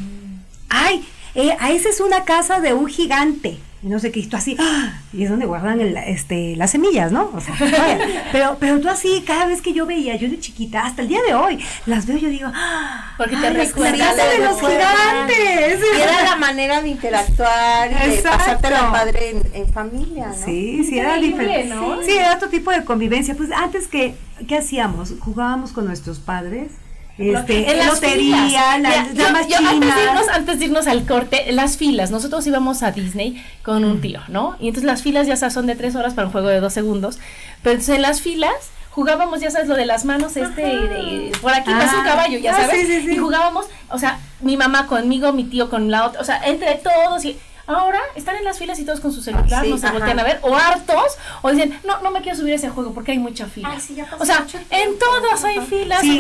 ay, eh, esa es una casa de un gigante, no sé qué, y tú así, ¡ah! y es donde guardan el, este, las semillas, ¿no? O sea, pero, pero tú así, cada vez que yo veía, yo de chiquita, hasta el día de hoy, las veo, yo digo, ¡ah! Porque te recuerdas de, los gigantes. Y era la manera de interactuar y de pasarte la padre en, familia, ¿no? Sí, sí, era diferente. ¿no? Sí, era otro tipo de convivencia. Pues antes que, ¿qué hacíamos? Jugábamos con nuestros padres este, en lotería, la, antes, de irnos, antes de irnos al corte, las filas, nosotros íbamos a Disney con un tío, ¿no? Y entonces las filas ya son de tres horas para un juego de dos segundos, pero entonces en las filas jugábamos, ya sabes, lo de las manos, este, por aquí pasa un ah, caballo, ya ah, sabes, y jugábamos, o sea, mi mamá conmigo, mi tío con la otra, o sea, entre todos y Ahora están en las filas y todos con su celular, no se voltean a ver, o hartos, o dicen, no, no me quiero subir a ese juego porque hay mucha fila. o sea, en todas hay filas, sí,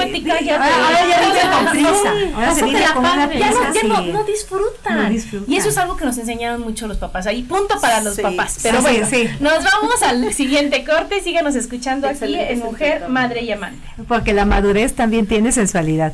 Ahora, ya no, no, disfrutan. Y eso es algo que nos enseñaron mucho los papás. Ahí, punto para los papás. Pero bueno, nos vamos al siguiente corte. Síganos escuchando aquí en Mujer, Madre y Amante. Porque la madurez también tiene sensualidad.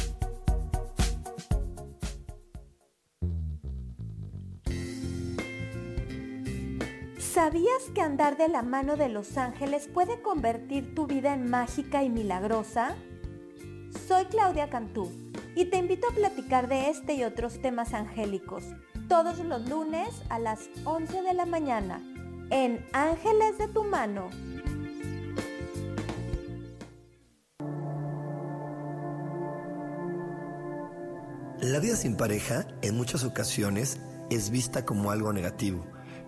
¿Sabías que andar de la mano de los ángeles puede convertir tu vida en mágica y milagrosa? Soy Claudia Cantú y te invito a platicar de este y otros temas angélicos todos los lunes a las 11 de la mañana en Ángeles de tu mano. La vida sin pareja en muchas ocasiones es vista como algo negativo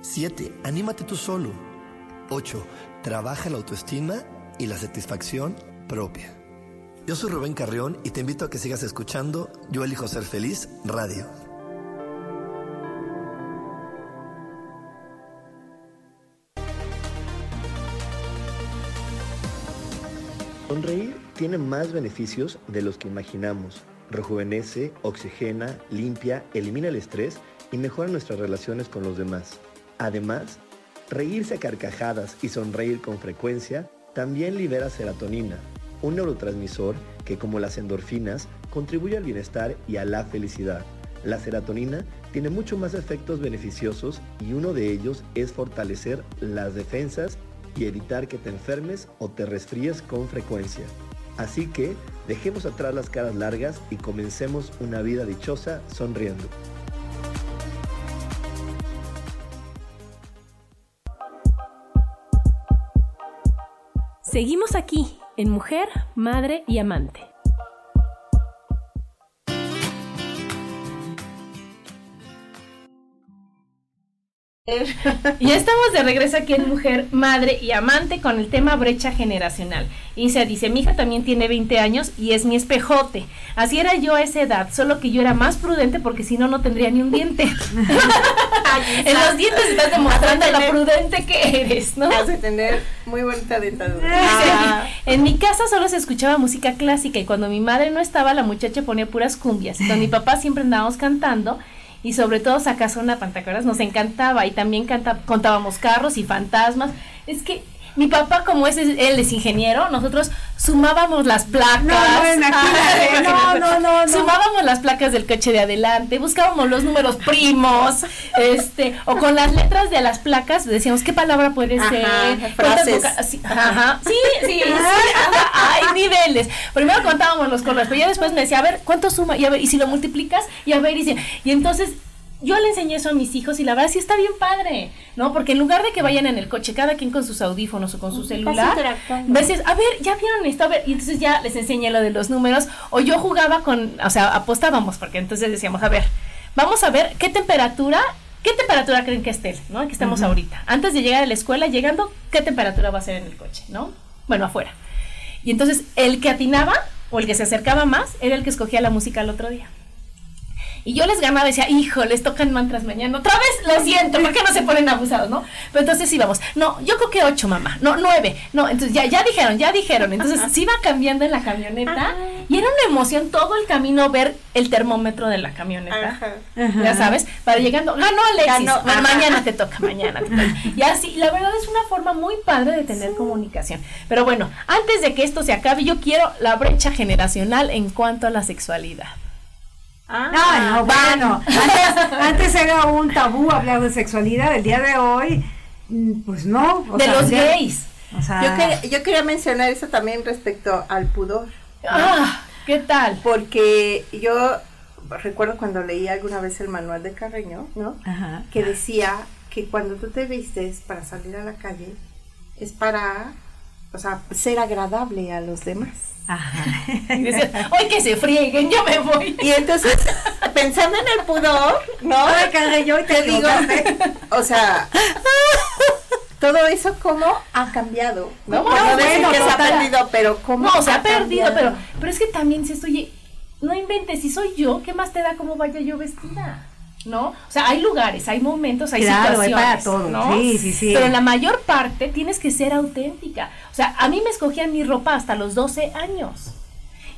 7. Anímate tú solo. 8. Trabaja la autoestima y la satisfacción propia. Yo soy Rubén Carrión y te invito a que sigas escuchando Yo elijo ser feliz radio. Sonreír tiene más beneficios de los que imaginamos. Rejuvenece, oxigena, limpia, elimina el estrés y mejora nuestras relaciones con los demás. Además, reírse a carcajadas y sonreír con frecuencia también libera serotonina, un neurotransmisor que como las endorfinas contribuye al bienestar y a la felicidad. La serotonina tiene mucho más efectos beneficiosos y uno de ellos es fortalecer las defensas y evitar que te enfermes o te resfríes con frecuencia. Así que dejemos atrás las caras largas y comencemos una vida dichosa sonriendo. Seguimos aquí en Mujer, Madre y Amante. Ya estamos de regreso aquí en Mujer, Madre y Amante con el tema brecha generacional. Se dice, mi hija también tiene 20 años y es mi espejote. Así era yo a esa edad, solo que yo era más prudente porque si no, no tendría ni un diente. en los dientes estás demostrando lo prudente que eres, ¿no? Has de tener muy bonita dentadura. En mi casa solo se escuchaba música clásica y cuando mi madre no estaba, la muchacha ponía puras cumbias. Con mi papá siempre andábamos cantando y sobre todo una Pantacoras nos encantaba y también canta, contábamos carros y fantasmas. Es que mi papá, como es, él es ingeniero, nosotros sumábamos las placas. No, no, no, Sumábamos las placas del coche de adelante, buscábamos los números primos, este, o con las letras de las placas decíamos qué palabra puede ser. Frases. Sí, ajá, sí, sí, hay niveles. Primero contábamos los colores, pero ya después me decía, a ver, ¿cuánto suma? Y a ver, y si lo multiplicas, y a ver, y, si, y entonces yo le enseñé eso a mis hijos y la verdad sí está bien padre, ¿no? Porque en lugar de que vayan en el coche, cada quien con sus audífonos o con su celular, veces, a ver, ya vieron esto, a ver, y entonces ya les enseñé lo de los números, o yo jugaba con, o sea, apostábamos, porque entonces decíamos, a ver, vamos a ver qué temperatura, qué temperatura creen que esté, ¿no? Que estamos ahorita. Antes de llegar a la escuela, llegando, ¿qué temperatura va a ser en el coche, ¿no? Bueno, afuera. Y entonces el que atinaba o el que se acercaba más era el que escogía la música el otro día. Y yo les ganaba y decía, hijo, les tocan mantras mañana. Otra vez, lo siento, ¿por qué no se ponen abusados, no? Pero entonces íbamos, no, yo creo que ocho, mamá, no, nueve. No, entonces ya, ya dijeron, ya dijeron. Entonces se iba cambiando en la camioneta y era una emoción todo el camino ver el termómetro de la camioneta. Ya sabes, para llegando, ganó Alexis, mañana te toca, mañana te toca. Y así, la verdad es una forma muy padre de tener comunicación. Pero bueno, antes de que esto se acabe, yo quiero la brecha generacional en cuanto a la sexualidad. Ah, no, bueno, antes, era un tabú hablar de sexualidad, el día de hoy, mm, pues no. de los gays. yo, quería, mencionar eso también respecto al pudor. Ah, ¿qué tal? Porque yo recuerdo cuando leí alguna vez el manual de Carreño, ¿no? Que decía que cuando tú te vistes para salir a la calle es para, o sea, ser agradable a los demás. Ajá. Y decían, hoy que se frieguen, yo me voy. Y entonces, pensando en el pudor, ¿no? Ay, yo te, digo, o sea, todo eso cómo ha cambiado, ¿no? No, no que se ha perdido, pero cómo No, se ha, perdido, pero pero es que también si estoy no inventes, si soy yo, ¿qué más te da cómo vaya yo vestida? ¿No? O sea, hay lugares, hay momentos, hay situaciones, hay para todo. ¿no? Sí, sí, sí. Pero la mayor parte tienes que ser auténtica. O sea, a mí me escogían mi ropa hasta los 12 años.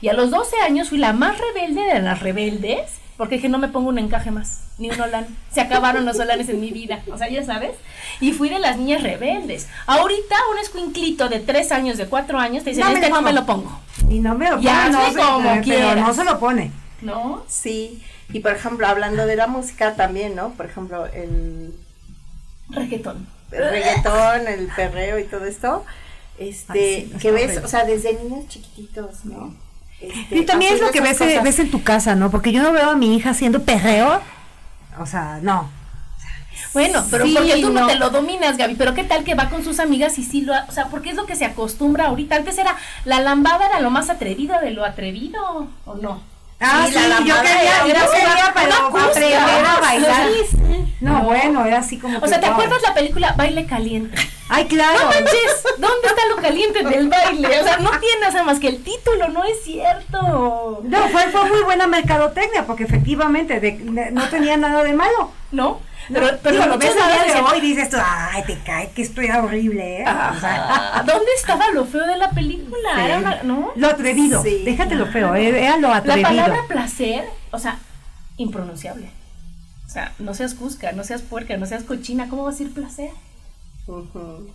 Y a los 12 años fui la más rebelde de las rebeldes, porque dije, no me pongo un encaje más, ni un olán. Se acabaron los olanes en mi vida, o sea, ya sabes. Y fui de las niñas rebeldes. Ahorita un escuinclito de 3 años, de 4 años, te dice, no, este no me lo pongo. Y no me lo pongo. no, como pero no se lo pone. ¿No? Sí. Y por ejemplo, hablando de la música también, ¿no? Por ejemplo, el reggaetón. El reggaetón, el perreo y todo esto. Este, que ves, o sea, desde niños chiquititos, ¿no? Este, y también es lo que ves, ves en tu casa, ¿no? Porque yo no veo a mi hija haciendo perreo. O sea, no. Bueno, pero porque tú no. te lo dominas, Gaby. Pero qué tal que va con sus amigas y sí lo, o sea, porque es lo que se acostumbra ahorita. Antes era la lambada era lo más atrevido de lo atrevido, ¿o no? Ah, sí, yo quería, yo quería, pero aprender a bailar. No, bueno, era así como. O sea, ¿te acuerdas la película Baile Caliente? Ay, claro. No manches, ¿dónde está lo caliente del baile? O sea, no tiene nada más que el título, no es cierto. No, fue, fue muy buena mercadotecnia, porque efectivamente no tenía nada de malo. ¿No? Pero, pero lo ves de hoy y dices, ay, te cae que esto era horrible, ¿eh? ¿Dónde estaba lo feo de la película? Era ¿no? Lo atrevido, déjate lo feo, eh, era lo atrevido. La palabra placer, o sea, impronunciable. O sea, no seas cusca, no seas puerca, no seas cochina, ¿cómo vas a decir placer?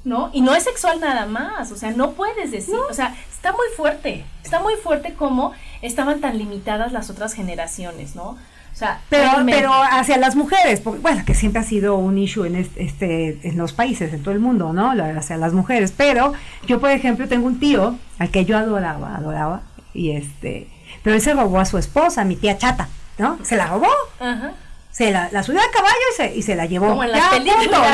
¿No? Y no es sexual nada más, o sea, no puedes decir, o sea, está muy fuerte, está muy fuerte como estaban tan limitadas las otras generaciones, ¿no? pero, pero hacia las mujeres, porque, bueno, que siempre ha sido un issue en este, en los países, en todo el mundo, ¿no? Hacia las mujeres. Pero yo, por ejemplo, tengo un tío al que yo adoraba, adoraba, y este, pero él se robó a su esposa, mi tía chata, ¿no? Se la robó. Se la, la, subió al caballo y se, y se la llevó. Como en ya,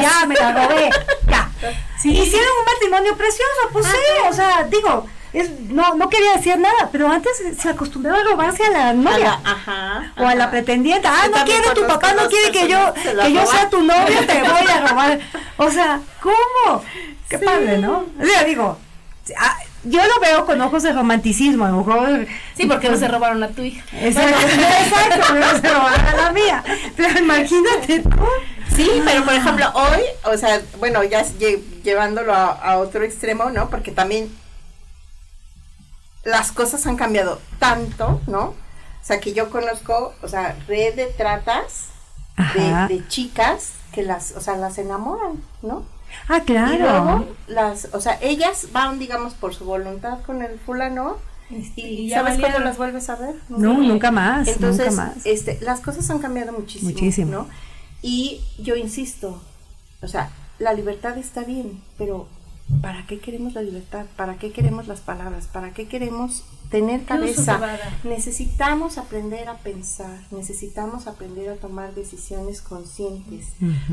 ya, me la robé. ya. Hicieron un matrimonio precioso, pues sí, o sea, digo, es, no, no quería decir nada, pero antes se acostumbraba a robarse a la novia. ajá, o a la pretendiente. Ah, no quiere tu papá, no quiere que yo, que yo sea tu novia, te voy a robar. O sea, ¿cómo? Qué padre, ¿no? O sea, digo, ah, yo lo veo con ojos de romanticismo, a lo mejor. Sí, porque no se robaron a tu hija. Exacto, exacto, no se robaron a la mía. Pero imagínate tú. Sí, pero por ejemplo, hoy, o sea, bueno, ya llevándolo a, a otro extremo, ¿no? Porque también las cosas han cambiado tanto, ¿no? O sea, que yo conozco, o sea, red de tratas de, chicas que las, o sea, las enamoran, ¿no? Ah, claro. Y luego las, o sea, ellas van, digamos, por su voluntad con el fulano y, ¿sabes cómo las vuelves a ver? No, nunca más. Entonces, nunca más. este, las cosas han cambiado muchísimo, muchísimo, ¿no? Y yo insisto, o sea, la libertad está bien, pero ¿Para qué queremos la libertad? ¿Para qué queremos las palabras? ¿Para qué queremos tener cabeza? Necesitamos aprender a pensar, necesitamos aprender a tomar decisiones conscientes,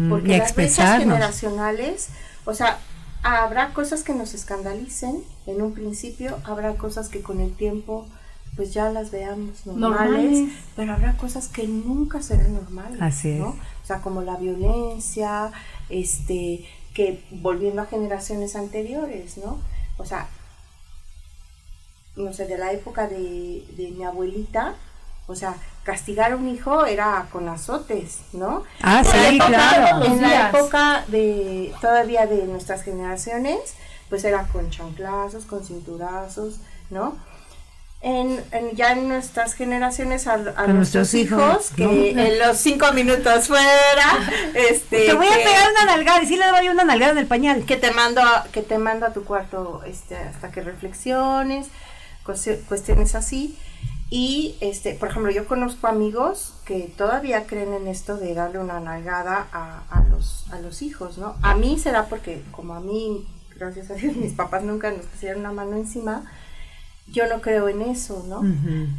porque las brechas generacionales, o sea, habrá cosas que nos escandalicen en un principio, habrá cosas que con el tiempo pues ya las veamos normales, pero habrá cosas que nunca serán normales, Así ¿no? O sea, como la violencia, este, que volviendo a generaciones anteriores, ¿no? O sea, no sé, de la época de, mi abuelita, O sea, castigar a un hijo era con azotes, ¿no? Ah, sí, claro. En la época de todavía de nuestras generaciones, pues era con chanclazos, con cinturazos, ¿no? En, ya en nuestras generaciones a, nuestros, hijos, que en los cinco minutos fuera, este, te voy a pegar una nalgada y sí le doy una nalgada en el pañal, que te mando a, que te mando a tu cuarto, este, hasta que reflexiones, cuestiones así. Y, este, por ejemplo, yo conozco amigos que todavía creen en esto de darle una nalgada a, a, los, a los hijos, ¿no? A mí será porque, como a mí, gracias a Dios, mis papás nunca nos pusieron una mano encima, yo no creo en eso, ¿no?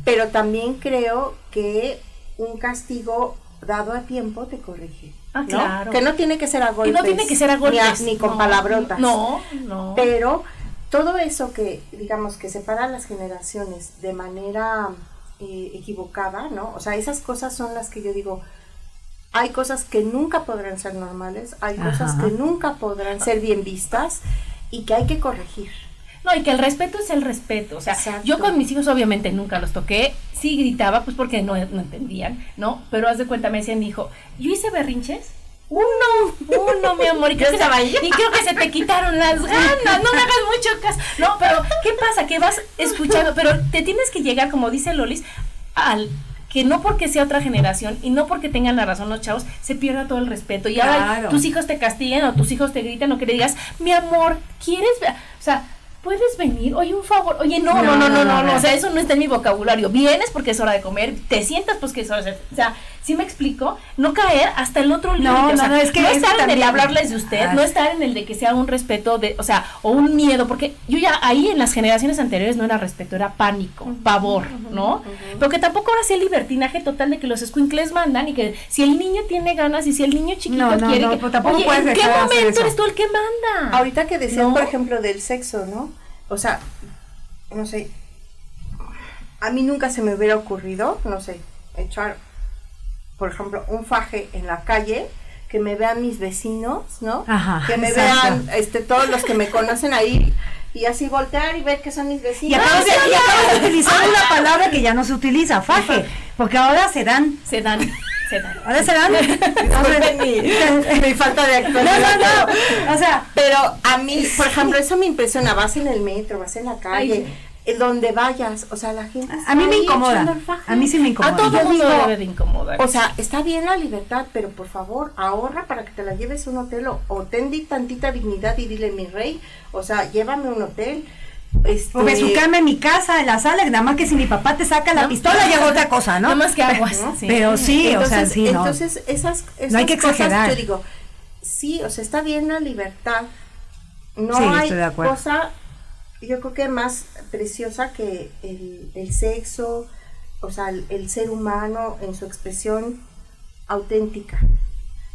Pero también creo que un castigo dado a tiempo te corrige. Ah, claro. Que no tiene que ser a golpes. no tiene que ser a golpes. Ni, con palabrotas. No, no. Pero todo eso que, digamos, que separa las generaciones de manera eh, equivocada, ¿no? O sea, esas cosas son las que yo digo, hay cosas que nunca podrán ser normales, hay cosas que nunca podrán ser bien vistas y que hay que corregir. No, y que el respeto es el respeto. O sea, yo con mis hijos obviamente nunca los toqué. Sí gritaba, pues porque no, no entendían, ¿no? Pero haz de cuenta, me decían, dijo, yo hice berrinches uno, uno, mi amor, y creo, que se, y creo que se te quitaron las ganas, no me hagas mucho caso. No, pero ¿qué pasa? Que vas escuchando, pero te tienes que llegar, como dice Lolis, al que no porque sea otra generación y no porque tengan la razón los chavos, se pierda todo el respeto. Y ahora tus hijos te castiguen o tus hijos te gritan o que le digas, mi amor, ¿quieres ver? O sea, ¿puedes venir? Oye, un favor. Oye, no, no, no, no, no, no, O sea, eso no está en mi vocabulario. Vienes porque es hora de comer, te sientas pues que es hora de... O sea, ¿sí me explico? No caer hasta el otro límite. No, no, es que no estar en el hablarles de usted, no estar en el de que sea un respeto de, o sea, o un miedo, porque yo ya ahí en las generaciones anteriores no era respeto, era pánico, pavor, ¿no? Pero que tampoco ahora sea el libertinaje total de que los squinkles mandan y que si el niño tiene ganas y si el niño chiquito quiere que, pues tampoco oye, ¿en qué momento eres tú el que manda? Ahorita que decían, por ejemplo, del sexo, ¿no? O sea, no sé, a mí nunca se me hubiera ocurrido, no sé, echar por ejemplo, un faje en la calle, que me vean mis vecinos, ¿no? que me vean este, todos los que me conocen ahí y así voltear y ver que son mis vecinos. Y acabas de, utilizar una palabra que ya no se utiliza, faje, porque ahora se dan. Se dan. Se dan. Ahora se dan. mi, mi, falta de actuación. No, no, no. O sea, pero a mí, por ejemplo, eso me impresiona. Vas en el metro, vas en la calle donde vayas, o sea, la gente a mí me incomoda. A mí sí me incomoda. A todo mundo debe de incomodar. O sea, está bien la libertad, pero por favor, ahorra para que te la lleves a un hotel o, ten tantita dignidad y dile mi rey, o sea, llévame a un hotel. Este, o besucame en mi casa, en la sala, nada más que si mi papá te saca la pistola llega otra cosa, ¿no? Nada más que aguas. Pero sí, entonces, o sea, sí, no. Entonces, esas, esas no hay que exagerar. yo digo, sí, o sea, está bien la libertad. No hay cosa yo creo que más preciosa que el, sexo, o sea, el, ser humano en su expresión auténtica.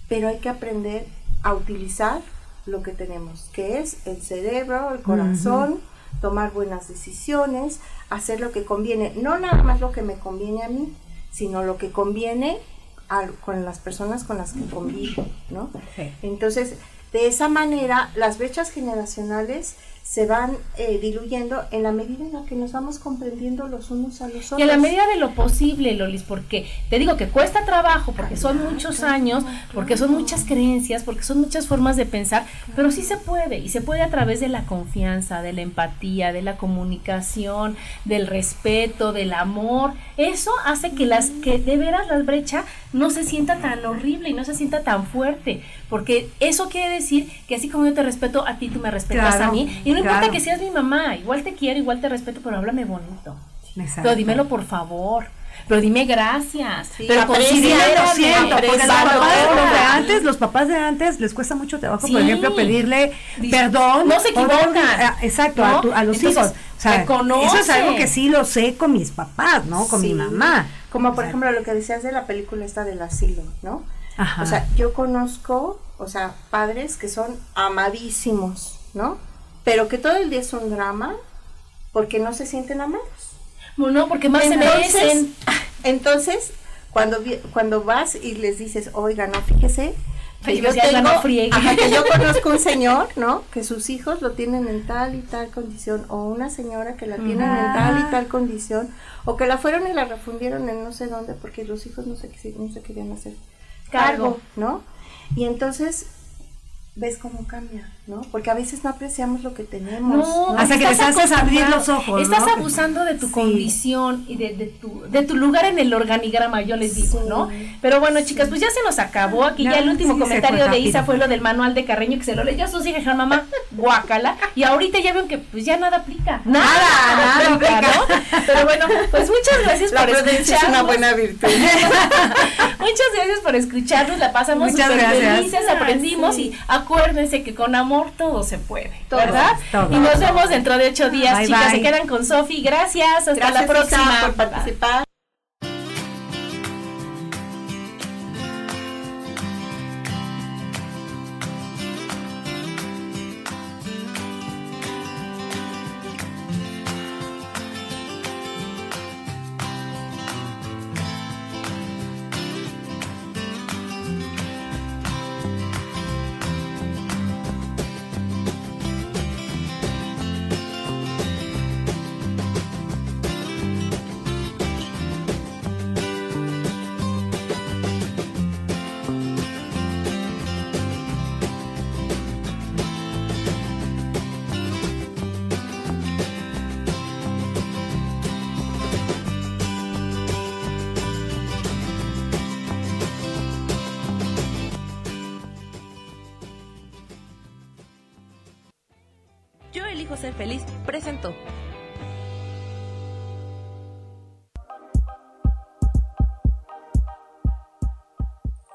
Pero hay que aprender a utilizar lo que tenemos, que es el cerebro, el corazón, tomar buenas decisiones, hacer lo que conviene, no nada más lo que me conviene a mí, sino lo que conviene con las personas con las que convivo, ¿no? Entonces, de esa manera, las brechas generacionales se van eh, diluyendo en la medida en la que nos vamos comprendiendo los unos a los otros. Y a la medida de lo posible, Lolis, porque te digo que cuesta trabajo, porque son muchos años, porque son muchas creencias, porque son muchas formas de pensar, pero sí se puede, y se puede a través de la confianza, de la empatía, de la comunicación, del respeto, del amor. Eso hace que las, que de veras la brecha no se sienta tan horrible y no se sienta tan fuerte, porque eso quiere decir que así como yo te respeto a ti, tú me respetas a mí, y no importa que seas mi mamá, igual te quiero, igual te respeto, pero háblame bonito. Pero dímelo por favor. Pero dime gracias. pero lo siento. Porque los papás, de antes, los papás de antes les cuesta mucho trabajo, por ejemplo, pedirle perdón. No se equivocan. Ah, exacto, a, los hijos. O sea, eso es algo que sí lo sé con mis papás, ¿no? Con mi mamá. Como por ejemplo lo que decías de la película esta del asilo, ¿no? O sea, yo conozco, o sea, padres que son amadísimos, ¿no? Pero que todo el día es un drama porque no se sienten amados. No, porque más se merecen. Entonces, cuando, cuando vas y les dices, oiga, no, fíjese, Que yo, tengo, que yo conozco un señor, ¿no? Que sus hijos lo tienen en tal y tal condición, o una señora que la tienen en tal y tal condición, o que la fueron y la refundieron en no sé dónde porque los hijos no se, no se querían hacer cargo, ¿no? Y entonces ves cómo cambia, ¿no? Porque a veces no apreciamos lo que tenemos. No, hasta que les haces abrir los ojos. Estás abusando de tu condición y de, de, tu, de tu lugar en el organigrama, yo les digo, ¿no? Pero bueno, chicas, pues ya se nos acabó. Aquí ya, el último comentario de Isa fue lo del manual de Carreño que se lo leyó a sus hijas, mamá, guácala. Y ahorita ya veo que pues ya nada aplica. Nada, nada, aplica, ¿no? Pero bueno, pues muchas gracias por escucharnos. es una buena virtud. muchas gracias por escucharnos, la pasamos súper felices, aprendimos y acuérdense que con amor todo se puede, ¿verdad? Y nos vemos dentro de ocho días, chicas. Se quedan con Sofi. Gracias. Hasta la próxima. por participar.